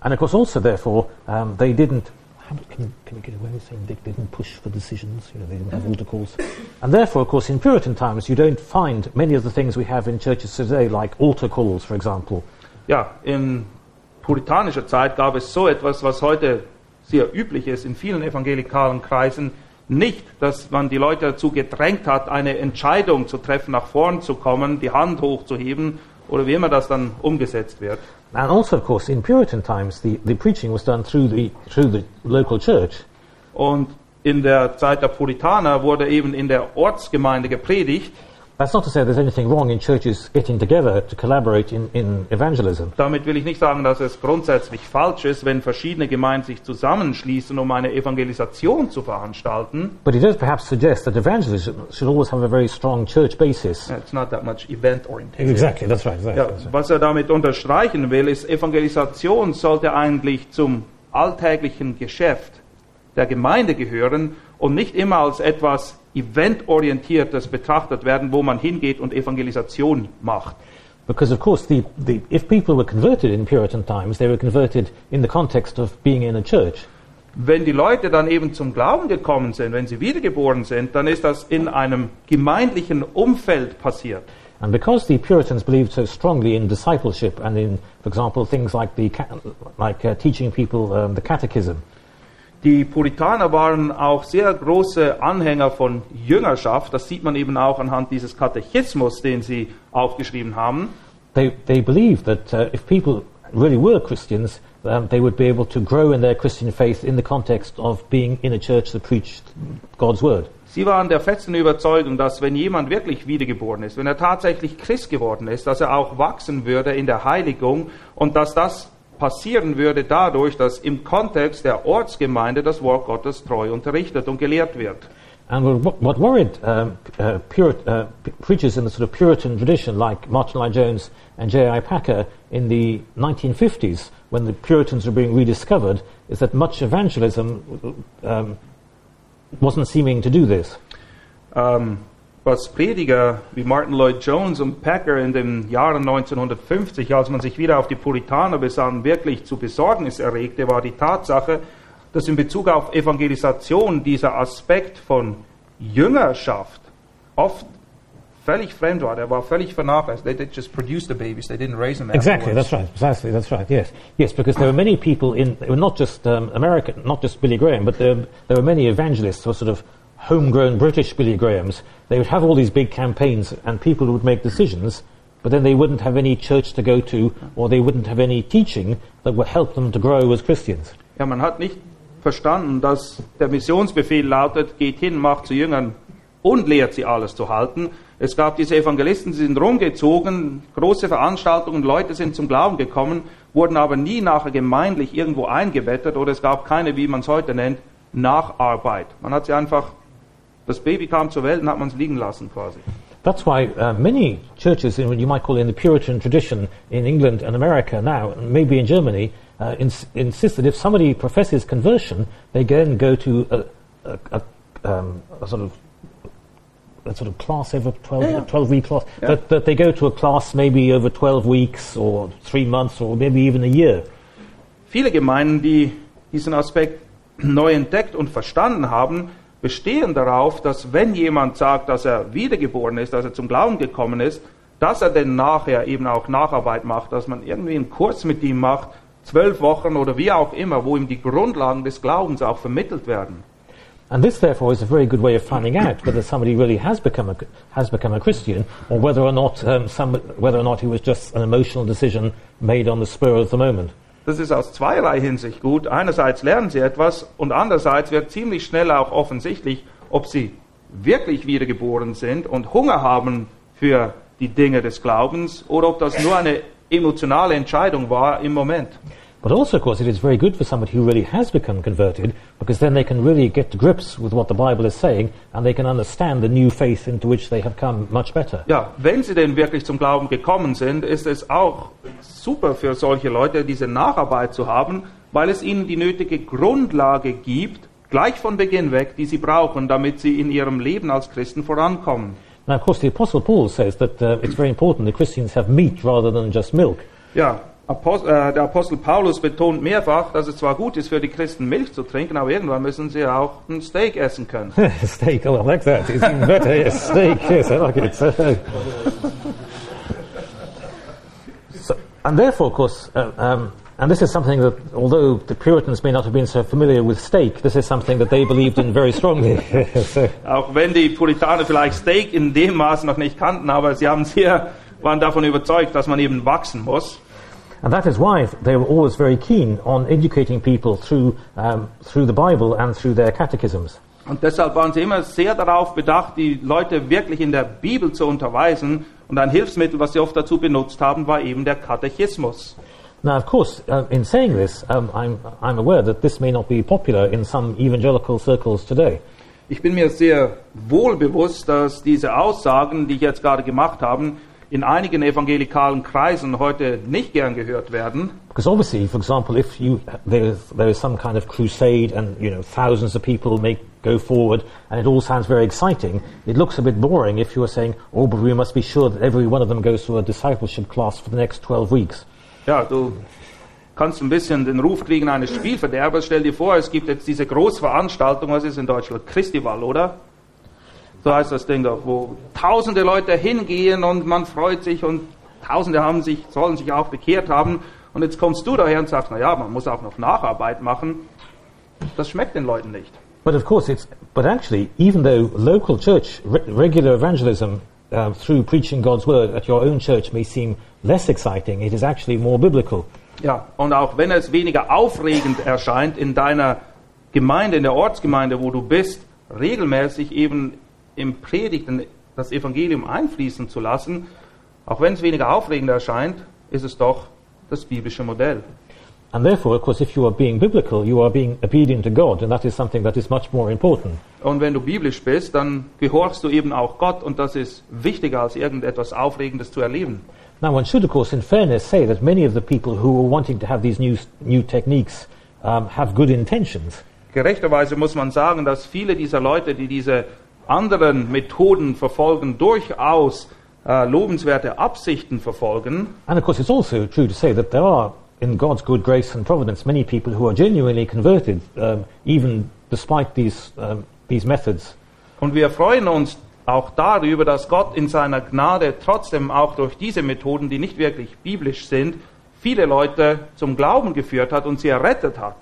And of course, also, therefore, um, they didn't. How do- Can, can you get away with saying they didn't push for decisions? You know, they didn't have altar calls. And therefore, of course, in Puritan times, you don't find many of the things we have in churches today, like altar calls, for example. Ja, in puritanischer Zeit gab es so etwas, was heute sehr üblich ist in vielen evangelikalen Kreisen, nicht, dass man die Leute dazu gedrängt hat, eine Entscheidung zu treffen, nach vorn zu kommen, die Hand hochzuheben oder wie immer das dann umgesetzt wird. And also, of course, in Puritan times, the, the preaching was done through the, through the local church. Und in der Zeit der Puritaner wurde eben in der Ortsgemeinde gepredigt. That's not to say there's anything wrong in churches getting together to collaborate in, in evangelism. Damit will ich nicht sagen, dass es grundsätzlich falsch ist, wenn verschiedene Gemeinden sich zusammenschließen, um eine Evangelisation zu veranstalten. But it does perhaps suggest that evangelism should always have a very strong church basis. It's not that much event oriented. Exactly, that's right. Exactly, Ja, was er damit unterstreichen will, ist, Evangelisation sollte eigentlich zum alltäglichen Geschäft der Gemeinde gehören und nicht immer als etwas eventorientiertes betrachtet werden, wo man hingeht und Evangelisation macht. Because, of course, the, the, if people were converted in Puritan times, they were converted in the context of being in a church. Wenn die Leute dann eben zum Glauben gekommen sind, wenn sie wiedergeboren sind, dann ist das in einem gemeindlichen Umfeld passiert. And because the Puritans believed so strongly in discipleship and in, for example, things like, the, like uh, teaching people um, the catechism, Die Puritaner waren auch sehr große Anhänger von Jüngerschaft. Das sieht man eben auch anhand dieses Katechismus, den sie aufgeschrieben haben. they, they believed that uh, if people really were Christians, um, they would be able to grow in their Christian faith in the context of being in a church that preached God's word. Sie waren der festen Überzeugung, dass wenn jemand wirklich wiedergeboren ist, wenn er tatsächlich Christ geworden ist, dass er auch wachsen würde in der Heiligung und dass das passieren würde dadurch, dass im Kontext der Ortsgemeinde das Wort Gottes treu unterrichtet und gelehrt wird. And what, worried um, uh, uh, p- preachers in the sort of Puritan tradition, like Martin Lloyd Jones and J.I. Packer in the 1950s, when the Puritans were being rediscovered, is that much evangelism um, wasn't seeming to do this. Ähm, was Prediger wie Martin Lloyd Jones und Packer in den Jahren 1950, als man sich wieder auf die Puritaner besann, wirklich zu Besorgnis erregte, war die Tatsache, dass in Bezug auf Evangelisation dieser Aspekt von Jüngerschaft oft völlig fremd war. Der war völlig vernachlässigt. They just produce the babies. They didn't raise them Exactly, that's right. Precisely, that's right. Yes, yes, because there were many people in, not just um, American, not just Billy Graham, but there, there were many evangelists or sort of homegrown British Billy Grahams. They would have all these big campaigns, and people would make decisions, but then they wouldn't have any church to go to, or they wouldn't have any teaching that would help them to grow as Christians. Ja, man hat nicht verstanden, dass der Missionsbefehl lautet, geht hin, macht zu Jüngern und lehrt sie alles zu halten. Es gab diese Evangelisten, sie sind rumgezogen, große Veranstaltungen, Leute sind zum Glauben gekommen, wurden aber nie nachher gemeindlich irgendwo eingebettet oder es gab keine, wie man es heute nennt, Nacharbeit. Man hat sie einfach, das Baby kam zur Welt und hat man es liegen lassen quasi. That's why uh, many churches, in what you might call in the Puritan tradition in England and America now, and maybe in Germany, uh, ins- insist that if somebody professes conversion, they then go to a, a, a, um, a sort of a sort of class over 12, Yeah, yeah. 12 week class, Yeah. that, that they go to a class maybe over 12 weeks or three months or maybe even a year. Viele Gemeinden, die diesen Aspekt neu entdeckt und verstanden haben, bestehen darauf, dass wenn jemand sagt, dass er wiedergeboren ist, dass er zum Glauben gekommen ist, dass er denn nachher eben auch Nacharbeit macht, dass man irgendwie einen Kurs mit ihm macht, zwölf Wochen oder wie auch immer, wo ihm die Grundlagen des Glaubens auch vermittelt werden. And this, therefore, is a very good way of finding out whether somebody really has become a, has become a Christian, or whether or not um, some, whether or not it was just an emotional decision made on the spur of the moment. Das ist aus zweierlei Hinsicht gut. Einerseits lernen sie etwas und andererseits wird ziemlich schnell auch offensichtlich, ob sie wirklich wiedergeboren sind und Hunger haben für die Dinge des Glaubens oder ob das nur eine emotionale Entscheidung war im Moment. But also, of course, it is very good for somebody who really has become converted, because then they can really get to grips with what the Bible is saying, and they can understand the new faith into which they have come much better. Ja, wenn sie denn wirklich zum Glauben gekommen sind, ist es auch super für solche Leute, diese Nacharbeit zu haben, weil es ihnen die nötige Grundlage gibt, gleich von Beginn weg, die sie brauchen, damit sie in ihrem Leben als Christen vorankommen. Now, of course, the Apostle Paul says that uh, it's very important that Christians have meat rather than just milk. Ja, Apos äh, der Apostel Paulus betont mehrfach, dass es zwar gut ist für die Christen Milch zu trinken, aber irgendwann müssen sie auch ein Steak essen können. steak, oh, I like that. It's even better. Yes, steak, yes, I like it. so, and therefore, of course, uh, um, and this is something that, although the Puritans may not have been so familiar with steak, this is something that they believed in very strongly. so, Auch wenn die Puritaner vielleicht Steak in dem Maß noch nicht kannten, aber sie haben sehr, waren davon überzeugt, dass man eben wachsen muss. And that is why they were always very keen on educating people through, um, through the Bible and through their catechisms. Und deshalb waren sie immer sehr darauf bedacht, die Leute wirklich in der Bibel zu unterweisen. Und ein Hilfsmittel, was sie oft dazu benutzt haben, war eben der Katechismus. Now, of course, uh, in saying this, um, I'm, I'm aware that this may not be popular in some evangelical circles today. Ich bin mir sehr wohl bewusst, dass diese Aussagen, die ich jetzt gerade gemacht habe, in einigen evangelikalen Kreisen heute nicht gern gehört werden. Because obviously, for example, if you, there, is, there is some kind of crusade and you know thousands of people may go forward and it all sounds very exciting, it looks a bit boring if you are saying, oh, but we must be sure that every one of them goes through a discipleship class for the next 12 weeks. Ja, du kannst ein bisschen den Ruf kriegen eines Spielverderbers. Stell dir vor, es gibt jetzt diese Großveranstaltung, was ist in Deutschland? Christival, oder? So heißt das Ding doch, wo tausende Leute hingehen und man freut sich und tausende haben sich, sollen sich auch bekehrt haben. Und jetzt kommst du daher und sagst, na ja, man muss auch noch Nacharbeit machen. Das schmeckt den Leuten nicht. But of course, it's, but actually, even though local church, re- regular evangelism uh, through preaching God's word at your own church may seem less exciting, it is actually more biblical. Ja, und auch wenn es weniger aufregend erscheint in deiner Gemeinde, in der Ortsgemeinde, wo du bist, regelmäßig eben im Predigten das Evangelium einfließen zu lassen, auch wenn es weniger aufregend erscheint, ist es doch das biblische Modell. And therefore, of course, if you are being biblical, you are being obedient to God, and that is something that is much more important. Und wenn du biblisch bist, dann gehorchst du eben auch Gott und das ist wichtiger als irgendetwas Aufregendes zu erleben. Now, one should, of course, in fairness, say that many of the people who are wanting to have these new, new techniques um, have good intentions. Gerechterweise muss man sagen, dass viele dieser Leute, die diese anderen Methoden verfolgen, durchaus äh, lobenswerte Absichten verfolgen. And of course, it's also true to say that there are, in God's good grace and providence, many people who are genuinely converted, um, even despite these, um, these methods. Und wir freuen uns auch darüber, dass Gott in seiner Gnade trotzdem auch durch diese Methoden, die nicht wirklich biblisch sind, viele Leute zum Glauben geführt hat und sie errettet hat.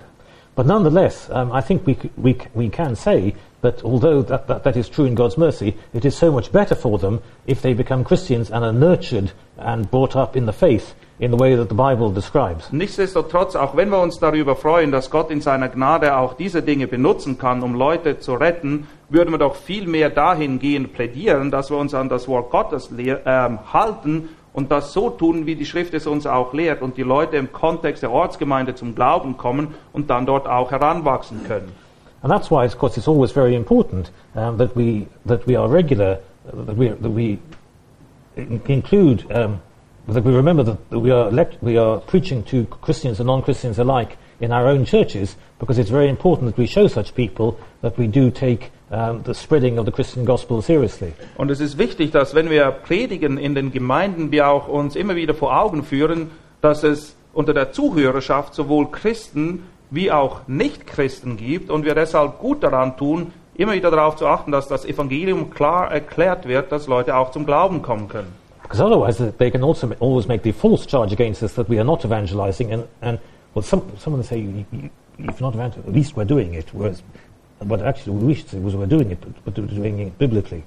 But nonetheless, um, I think we, we, we can say that although that, that, that is true in God's mercy, it is so much better for them if they become Christians and are nurtured and brought up in the faith in the way that the Bible describes. Nichtsdestotrotz, auch wenn wir uns darüber freuen, dass Gott in seiner Gnade auch diese Dinge benutzen kann, um Leute zu retten, würden wir doch viel mehr dahingehend plädieren, dass wir uns an das Wort Gottes lehr- ähm, halten und das so tun, wie die Schrift es uns auch lehrt und die Leute im Kontext der Ortsgemeinde zum Glauben kommen und dann dort auch heranwachsen können. And that's why, of course, it's always very important um, that, we, that we are regular, uh, that, we, that we in- include, um, that we remember that that we are, lect- we are preaching to Christians and non-Christians alike in our own churches, because it's very important that we show such people that we do take um, the spreading of the Christian gospel seriously. Und es ist wichtig, dass wenn wir predigen in den Gemeinden, wir auch uns immer wieder vor Augen führen, dass es unter der Zuhörerschaft sowohl Christen wie auch Nichtchristen gibt und wir deshalb gut daran tun, immer wieder darauf zu achten, dass das Evangelium klar erklärt wird, dass Leute auch zum Glauben kommen können. Because otherwise, they can also always make the false charge against us that we are not evangelizing. And, and well, some, someone say, "You- you- if not at least we're doing it. Whereas, what actually we should say was we're doing it, but, but we're doing it biblically.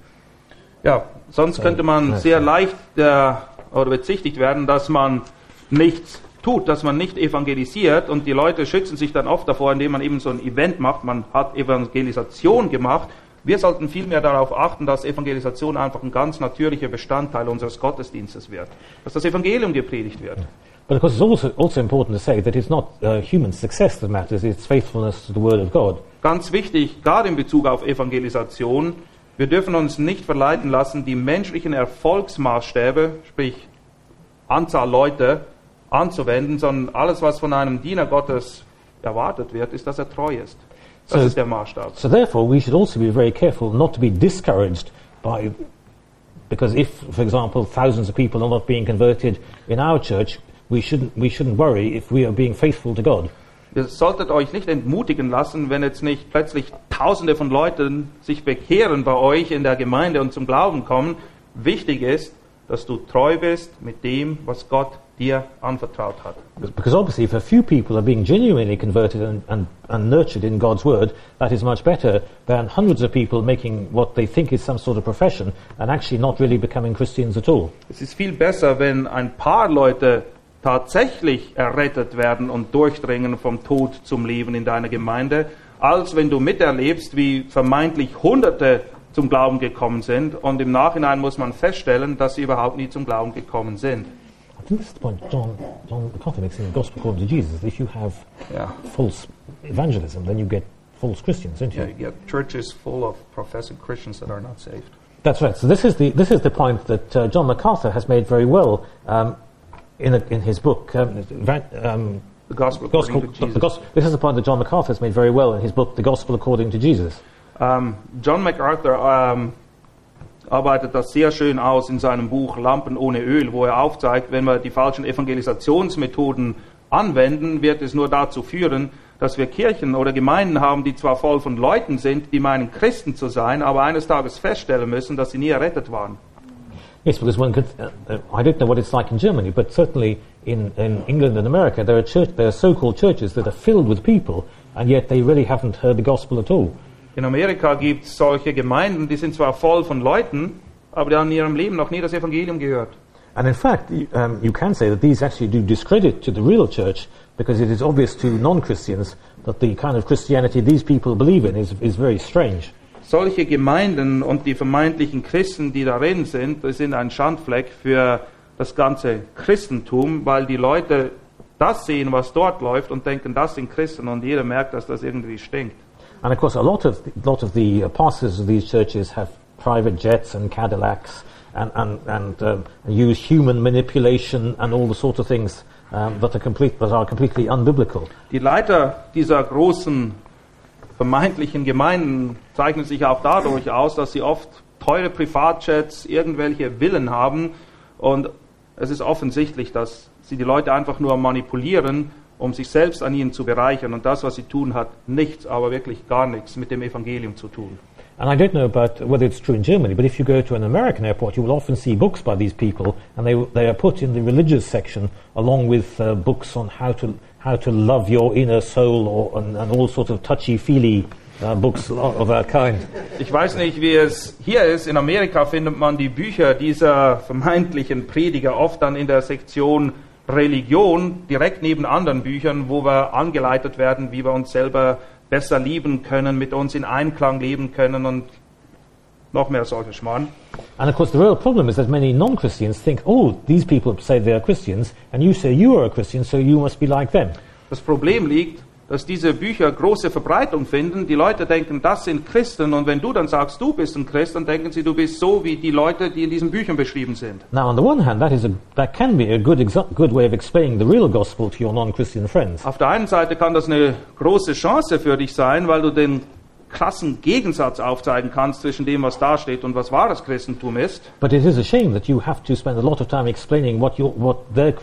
Ja, sonst könnte man sehr leicht äh, oder bezichtigt werden, dass man nichts tut, dass man nicht evangelisiert und die Leute schützen sich dann oft davor, indem man eben so ein Event macht. Man hat Evangelisation gemacht. Wir sollten vielmehr darauf achten, dass Evangelisation einfach ein ganz natürlicher Bestandteil unseres Gottesdienstes wird, dass das Evangelium gepredigt wird. But of course, it's also, also important to say that it's not uh, human success that matters, it's faithfulness to the Word of God. Ganz wichtig, gerade in Bezug auf Evangelisation, wir dürfen uns nicht verleiten lassen, die menschlichen Erfolgsmaßstäbe, sprich Anzahl Leute, anzuwenden, sondern alles, was von einem Diener Gottes erwartet wird, ist, dass er treu ist. Das So- ist der Maßstab. So therefore, we should also be very careful not to be discouraged by, because if, for example, thousands of people are not being converted in our church, we shouldn't, we shouldn't worry if we are being faithful to God. Ihr solltet euch nicht entmutigen lassen, wenn jetzt nicht plötzlich Tausende von Leuten sich bekehren bei euch in der Gemeinde und zum Glauben kommen. Wichtig ist, dass du treu bist mit dem, was Gott dir anvertraut hat. Because obviously, if a few people are being genuinely converted and, and, and nurtured in God's word, that is much better than hundreds of people making what they think is some sort of profession and actually not really becoming Christians at all. Es ist viel besser, wenn ein paar Leute tatsächlich errettet werden und durchdringen vom Tod zum Leben in deiner Gemeinde, als wenn du miterlebst, wie vermeintlich Hunderte zum Glauben gekommen sind und im Nachhinein muss man feststellen, dass sie überhaupt nie zum Glauben gekommen sind. I think this is the point John, John MacArthur makes in the Gospel according to Jesus. If you have Ja. false evangelism, then you get false Christians, don't you? Yeah, you get churches full of professing Christians that are not saved. That's right. So this is the this is the point that uh, John MacArthur has made very well um, in a, in his book. Um, um, The gospel Gospel, according to Jesus. the gospel, this is the point that John MacArthur has made very well in his book, The Gospel According to Jesus. Ähm, John MacArthur ähm, arbeitet das sehr schön aus in seinem Buch Lampen ohne Öl, wo er aufzeigt, wenn wir die falschen Evangelisationsmethoden anwenden, wird es nur dazu führen, dass wir Kirchen oder Gemeinden haben, die zwar voll von Leuten sind, die meinen Christen zu sein, aber eines Tages feststellen müssen, dass sie nie errettet waren. Yes, because one could, uh, I don't know what it's like in Germany, but certainly in, in England and America, there are, church, there are so-called churches that are filled with people, and yet they really haven't heard the gospel at all. In Amerika gibt es solche Gemeinden, die sind zwar voll von Leuten, aber die haben in ihrem Leben noch nie das Evangelium gehört. And in fact, you, um, you can say that these actually do discredit to the real church because it is obvious to non-Christians that the kind of Christianity these people believe in is, is very strange. Solche Gemeinden und die vermeintlichen Christen, die darin sind, das sind ein Schandfleck für das ganze Christentum, weil die Leute das sehen, was dort läuft und denken, das sind Christen und jeder merkt, dass das irgendwie stinkt. And of course, a lot of, a lot of the uh, pastors of these churches have private jets and Cadillacs and, and, and, um, use human manipulation and all the sort of things um, that, are complete, that are completely unbiblical. Die Leiter dieser großen vermeintlichen Gemeinden zeichnet sich auch dadurch aus, dass sie oft teure Privatjets, irgendwelche Villen haben und es ist offensichtlich, dass sie die Leute einfach nur manipulieren, um sich selbst an ihnen zu bereichern und das, was sie tun, hat nichts, aber wirklich gar nichts mit dem Evangelium zu tun. And I don't know about whether it's true in Germany, but if you go to an American airport, you will often see books by these people, and they, they are put in the religious section along with uh, books on how to, how to love your inner soul or, and, and all sorts of touchy-feely uh, books of that kind. Ich weiß nicht, wie es hier ist. In Amerika findet man die Bücher dieser vermeintlichen Prediger oft dann in der Sektion Religion direkt neben anderen Büchern, wo wir angeleitet werden, wie wir uns selber besser lieben können, mit uns in Einklang leben können und noch mehr solche Schmarrn. And of course, the real problem is that many non-Christians think, oh, these people say they are Christians, and you say you are a Christian, so you must be like them. Das Problem liegt, dass diese Bücher große Verbreitung finden. Die Leute denken, das sind Christen und wenn du dann sagst, du bist ein Christ, dann denken sie, du bist so wie die Leute, die in diesen Büchern beschrieben sind. Now, on the one hand, that, is a, that can be a good, good way of explaining the real gospel to your non-Christian friends. Auf der einen Seite kann das eine große Chance für dich sein, weil du den krassen Gegensatz aufzeigen kannst zwischen dem, was da steht und was wahres Christentum ist. But it is a shame that you have to spend a lot of time explaining what your, what that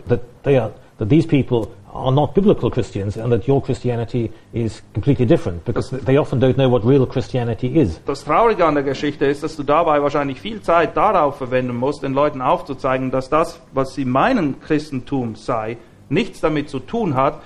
they are, that these people are not biblical Christians and that your Christianity is completely different because they often don't know what real Christianity is. Das Traurige an der Geschichte ist, dass du dabei wahrscheinlich viel Zeit darauf verwenden musst, den Leuten aufzuzeigen, dass das, was sie meinen Christentum sei, nichts damit zu tun hat.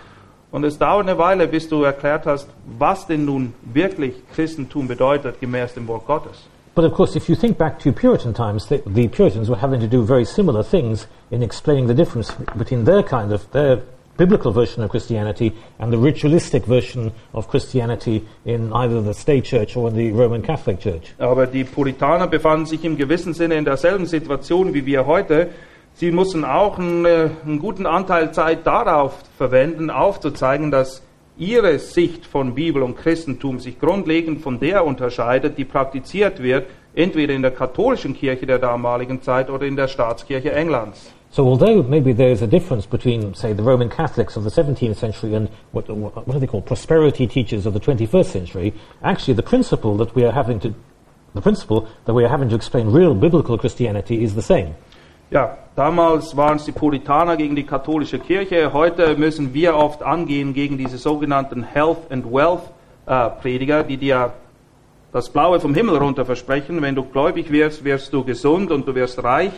Und es dauert eine Weile, bis du erklärt hast, was denn nun wirklich Christentum bedeutet, gemäß dem Wort Gottes. But of course, if you think back to Puritan times, the, the Puritans were having to do very similar things in explaining the difference between their kind of, their biblical version of Christianity and the ritualistic version of Christianity in either the state church or in the Roman Catholic Church. Aber die Puritaner befanden sich im gewissen Sinne in derselben Situation wie wir heute. Sie mussten auch einen, äh, einen guten Anteil Zeit darauf verwenden, aufzuzeigen, dass ihre Sicht von Bibel und Christentum sich grundlegend von der unterscheidet, die praktiziert wird, entweder in der katholischen Kirche der damaligen Zeit oder in der Staatskirche Englands. So although maybe there is a difference between, say, the Roman Catholics of the 17th century and what, what are they called, prosperity teachers of the 21st century, actually the principle that we are having to, the principle that we are having to explain real biblical Christianity is the same. Ja, damals waren es die Puritaner gegen die katholische Kirche. Heute müssen wir oft angehen gegen diese sogenannten Health and Wealth äh, Prediger, die dir das Blaue vom Himmel runter versprechen. Wenn du gläubig wirst, wirst du gesund und du wirst reich.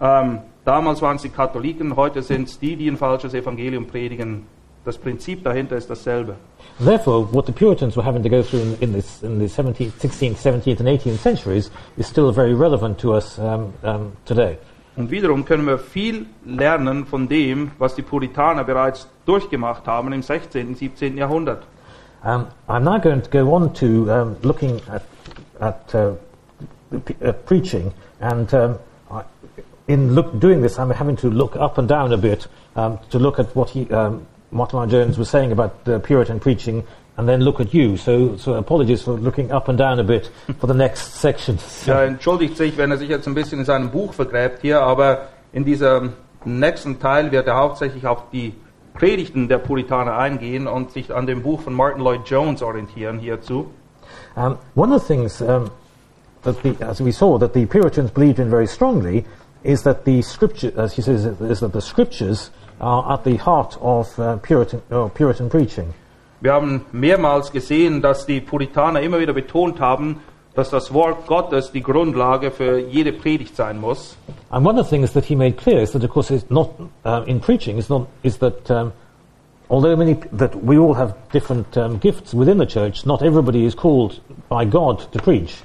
Ähm, damals waren es die Katholiken, heute sind es die, die ein falsches Evangelium predigen. Das Prinzip dahinter ist dasselbe. Therefore, what the Puritans were having to go through in, in, this, in the 17th, 16th, 17th, and 18th centuries is still very relevant to us um, um, today. Und wiederum können wir viel lernen von dem, was die Puritaner bereits durchgemacht haben im 16., und 17. Jahrhundert. Um, I'm now going to go on to um, looking at, at uh, uh, preaching, and um, in look, doing this, I'm having to look up and down a bit um, to look at what he, um, Martin Lloyd Jones was saying about the Puritan preaching, and then look at you. So, so apologies for looking up and down a bit for the next section. Er entschuldigt sich, wenn er sich jetzt ein bisschen in seinem Buch vergräbt hier, aber in diesem nächsten Teil wird er hauptsächlich auf die Predigten der Puritaner eingehen und sich an dem Buch von Martin Lloyd Jones orientieren hierzu. Um, one of the things um, that the, as we saw that the Puritans believed in very strongly is that the scripture, as he says, is that the scriptures are at the heart of uh, Puritan, uh, Puritan preaching. Wir haben mehrmals gesehen, dass die Puritaner immer wieder betont haben, dass das Wort Gottes die Grundlage für jede Predigt sein muss. And one of the things that he made clear is that, of course, it's not uh, in preaching It's not is that um, although many that we all have different um, gifts within the church, not everybody is called by God to preach.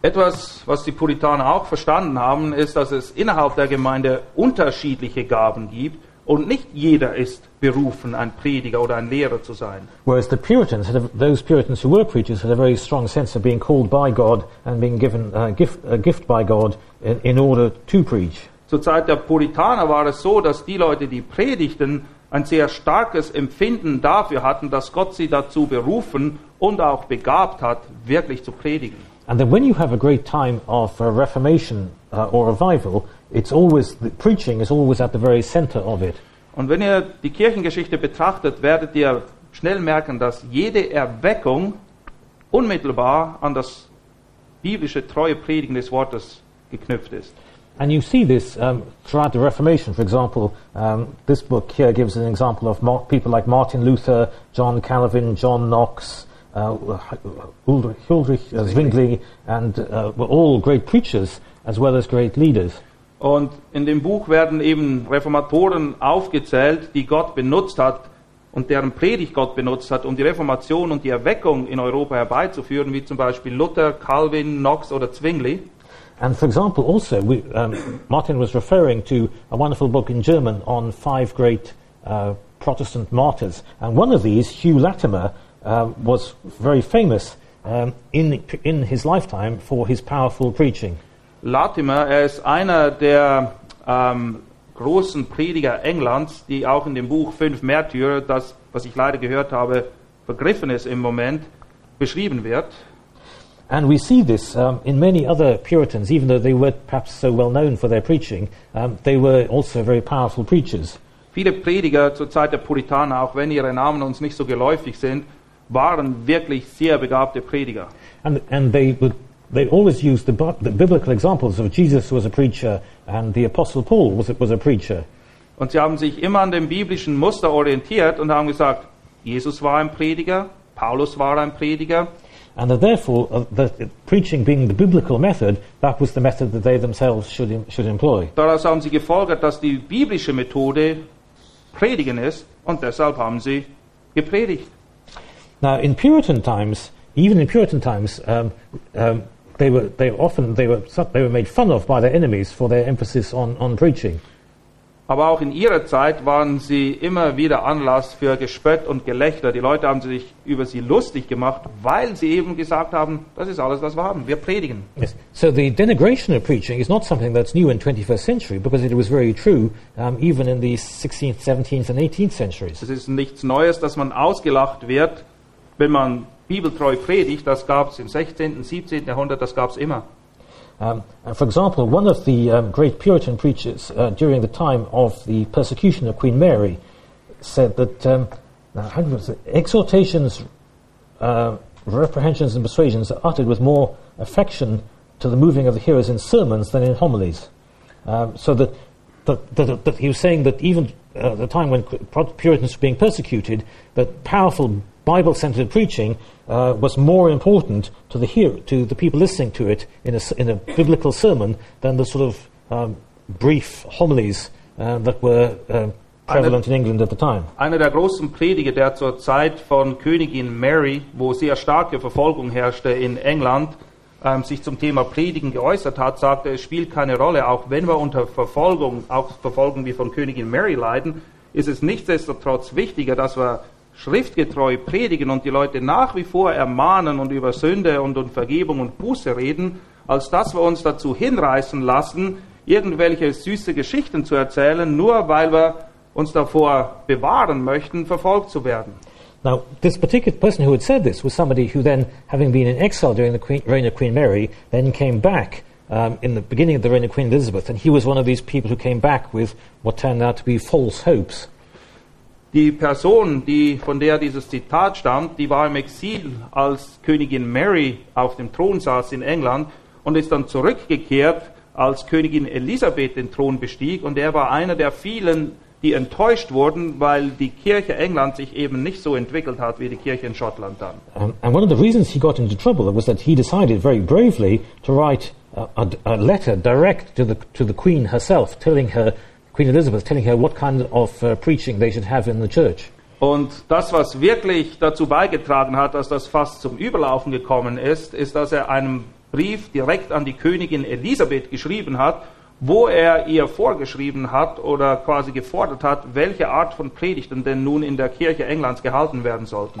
Etwas, was die Puritaner auch verstanden haben, ist, dass es innerhalb der Gemeinde unterschiedliche Gaben gibt und nicht jeder ist berufen, ein Prediger oder ein Lehrer zu sein. Whereas the Puritans, had a, those Puritans who were preachers, had a very strong sense of being called by God and being given a gift, a gift by God in, in order to preach. Zur Zeit der Puritaner war es so, dass die Leute, die predigten, ein sehr starkes Empfinden dafür hatten, dass Gott sie dazu berufen und auch begabt hat, wirklich zu predigen. And then when you have a great time of uh, Reformation uh, or revival, it's always, the preaching is always at the very center of it. Und wenn ihr die Kirchengeschichte betrachtet, werdet ihr schnell merken, dass jede Erweckung unmittelbar an das biblische treue Predigen des Wortes geknüpft ist. And you see this um, throughout the Reformation. For example, um, this book here gives an example of people like Martin Luther, John Calvin, John Knox, Ulrich, Ulrich uh, Zwingli, and uh, were all great preachers as well as great leaders. Und in dem Buch werden eben Reformatoren aufgezählt, die Gott benutzt hat und deren Predigt Gott benutzt hat, um die Reformation und die Erweckung in Europa herbeizuführen, wie zum Beispiel Luther, Calvin, Knox oder Zwingli. And for example, also, we, um, Martin was referring to a wonderful book in German on five great uh, Protestant martyrs. And one of these, Hugh Latimer, um, was very famous um, in, in his lifetime for his powerful preaching. Latimer, er ist einer der ähm, großen Prediger Englands, die auch in dem Buch Fünf Märtyrer, das, was ich leider gehört habe, vergriffen ist im Moment, beschrieben wird. And we see this um, in many other Puritans, even though they were perhaps so well known for their preaching, um, they were also very powerful preachers. Viele Prediger zur Zeit der Puritaner, auch wenn ihre Namen uns nicht so geläufig sind, waren wirklich sehr begabte Prediger. And, and they, would, they always used the, the biblical examples of Jesus was a preacher and the Apostle Paul was a, was a preacher. Und sie haben sich immer an dem biblischen Muster orientiert und haben gesagt, Jesus war ein Prediger, Paulus war ein Prediger. And that therefore, uh, the, preaching being the biblical method, that was the method that they themselves should, should employ. Daraus haben sie gefolgert, dass die biblische Methode Predigen ist und deshalb haben sie gepredigt. Now, in Puritan times, even in Puritan times, um, um, they were they often they were they were made fun of by their enemies for their emphasis on, on preaching. Aber auch in ihrer Zeit waren sie immer wieder Anlass für Gespött und Gelächter. Die Leute haben sich über sie lustig gemacht, weil sie eben gesagt haben, das ist alles, was wir haben. Wir predigen. Yes. So the denigration of preaching is not something that's new in 21st century because it was very true um, even in the 16th, 17th, and 18th centuries. Es ist nichts Neues, dass man ausgelacht wird, wenn man bibeltreu predigt. Das gab es im 16., 17. Jahrhundert, das gab es immer. Um, for example, one of the um, great Puritan preachers uh, during the time of the persecution of Queen Mary said that um, it? exhortations, uh, reprehensions, and persuasions are uttered with more affection to the moving of the hearers in sermons than in homilies. Um, so that, that, that, that he was saying that even uh, at the time when Puritans were being persecuted, that powerful Bible-centered preaching uh, was more important to the hear- to the people listening to it in a, in a biblical sermon than the sort of um, brief homilies uh, that were uh, prevalent in England at the time. Einer der großen Prediger, der zur Zeit von Königin Mary, wo sehr starke Verfolgung herrschte in England, ähm, sich zum Thema Predigen geäußert hat, sagte, es spielt keine Rolle, auch wenn wir unter Verfolgung, auch Verfolgung wie von Königin Mary leiden, ist es nichtsdestotrotz wichtiger, dass wir schriftgetreu predigen und die Leute nach wie vor ermahnen und über Sünde und, und Vergebung und Buße reden, als dass wir uns dazu hinreißen lassen, irgendwelche süße Geschichten zu erzählen, nur weil wir uns davor bewahren möchten, verfolgt zu werden. Now, this particular person who had said this was somebody who then, having been in exile during the queen, reign of Queen Mary, then came back um, in the beginning of the reign of Queen Elizabeth, and he was one of these people who came back with what turned out to be false hopes. Die Person, die, von der dieses Zitat stammt, die war im Exil, als Königin Mary auf dem Thron saß in England und ist dann zurückgekehrt, als Königin Elisabeth den Thron bestieg. Und er war einer der vielen, die enttäuscht wurden, weil die Kirche England sich eben nicht so entwickelt hat wie die Kirche in Schottland dann. Um, and one of the reasons he got into trouble was that he decided very bravely to write a, a, a letter direct to the, to the Queen herself, telling her, Queen Elizabeth, telling her what kind of uh, preaching they should have in the church. Und das, was wirklich dazu beigetragen hat, dass das fast zum Überlaufen gekommen ist, ist, dass er einen Brief direkt an die Königin Elisabeth geschrieben hat, wo er ihr vorgeschrieben hat oder quasi gefordert hat, welche Art von Predigten denn nun in der Kirche Englands gehalten werden sollten.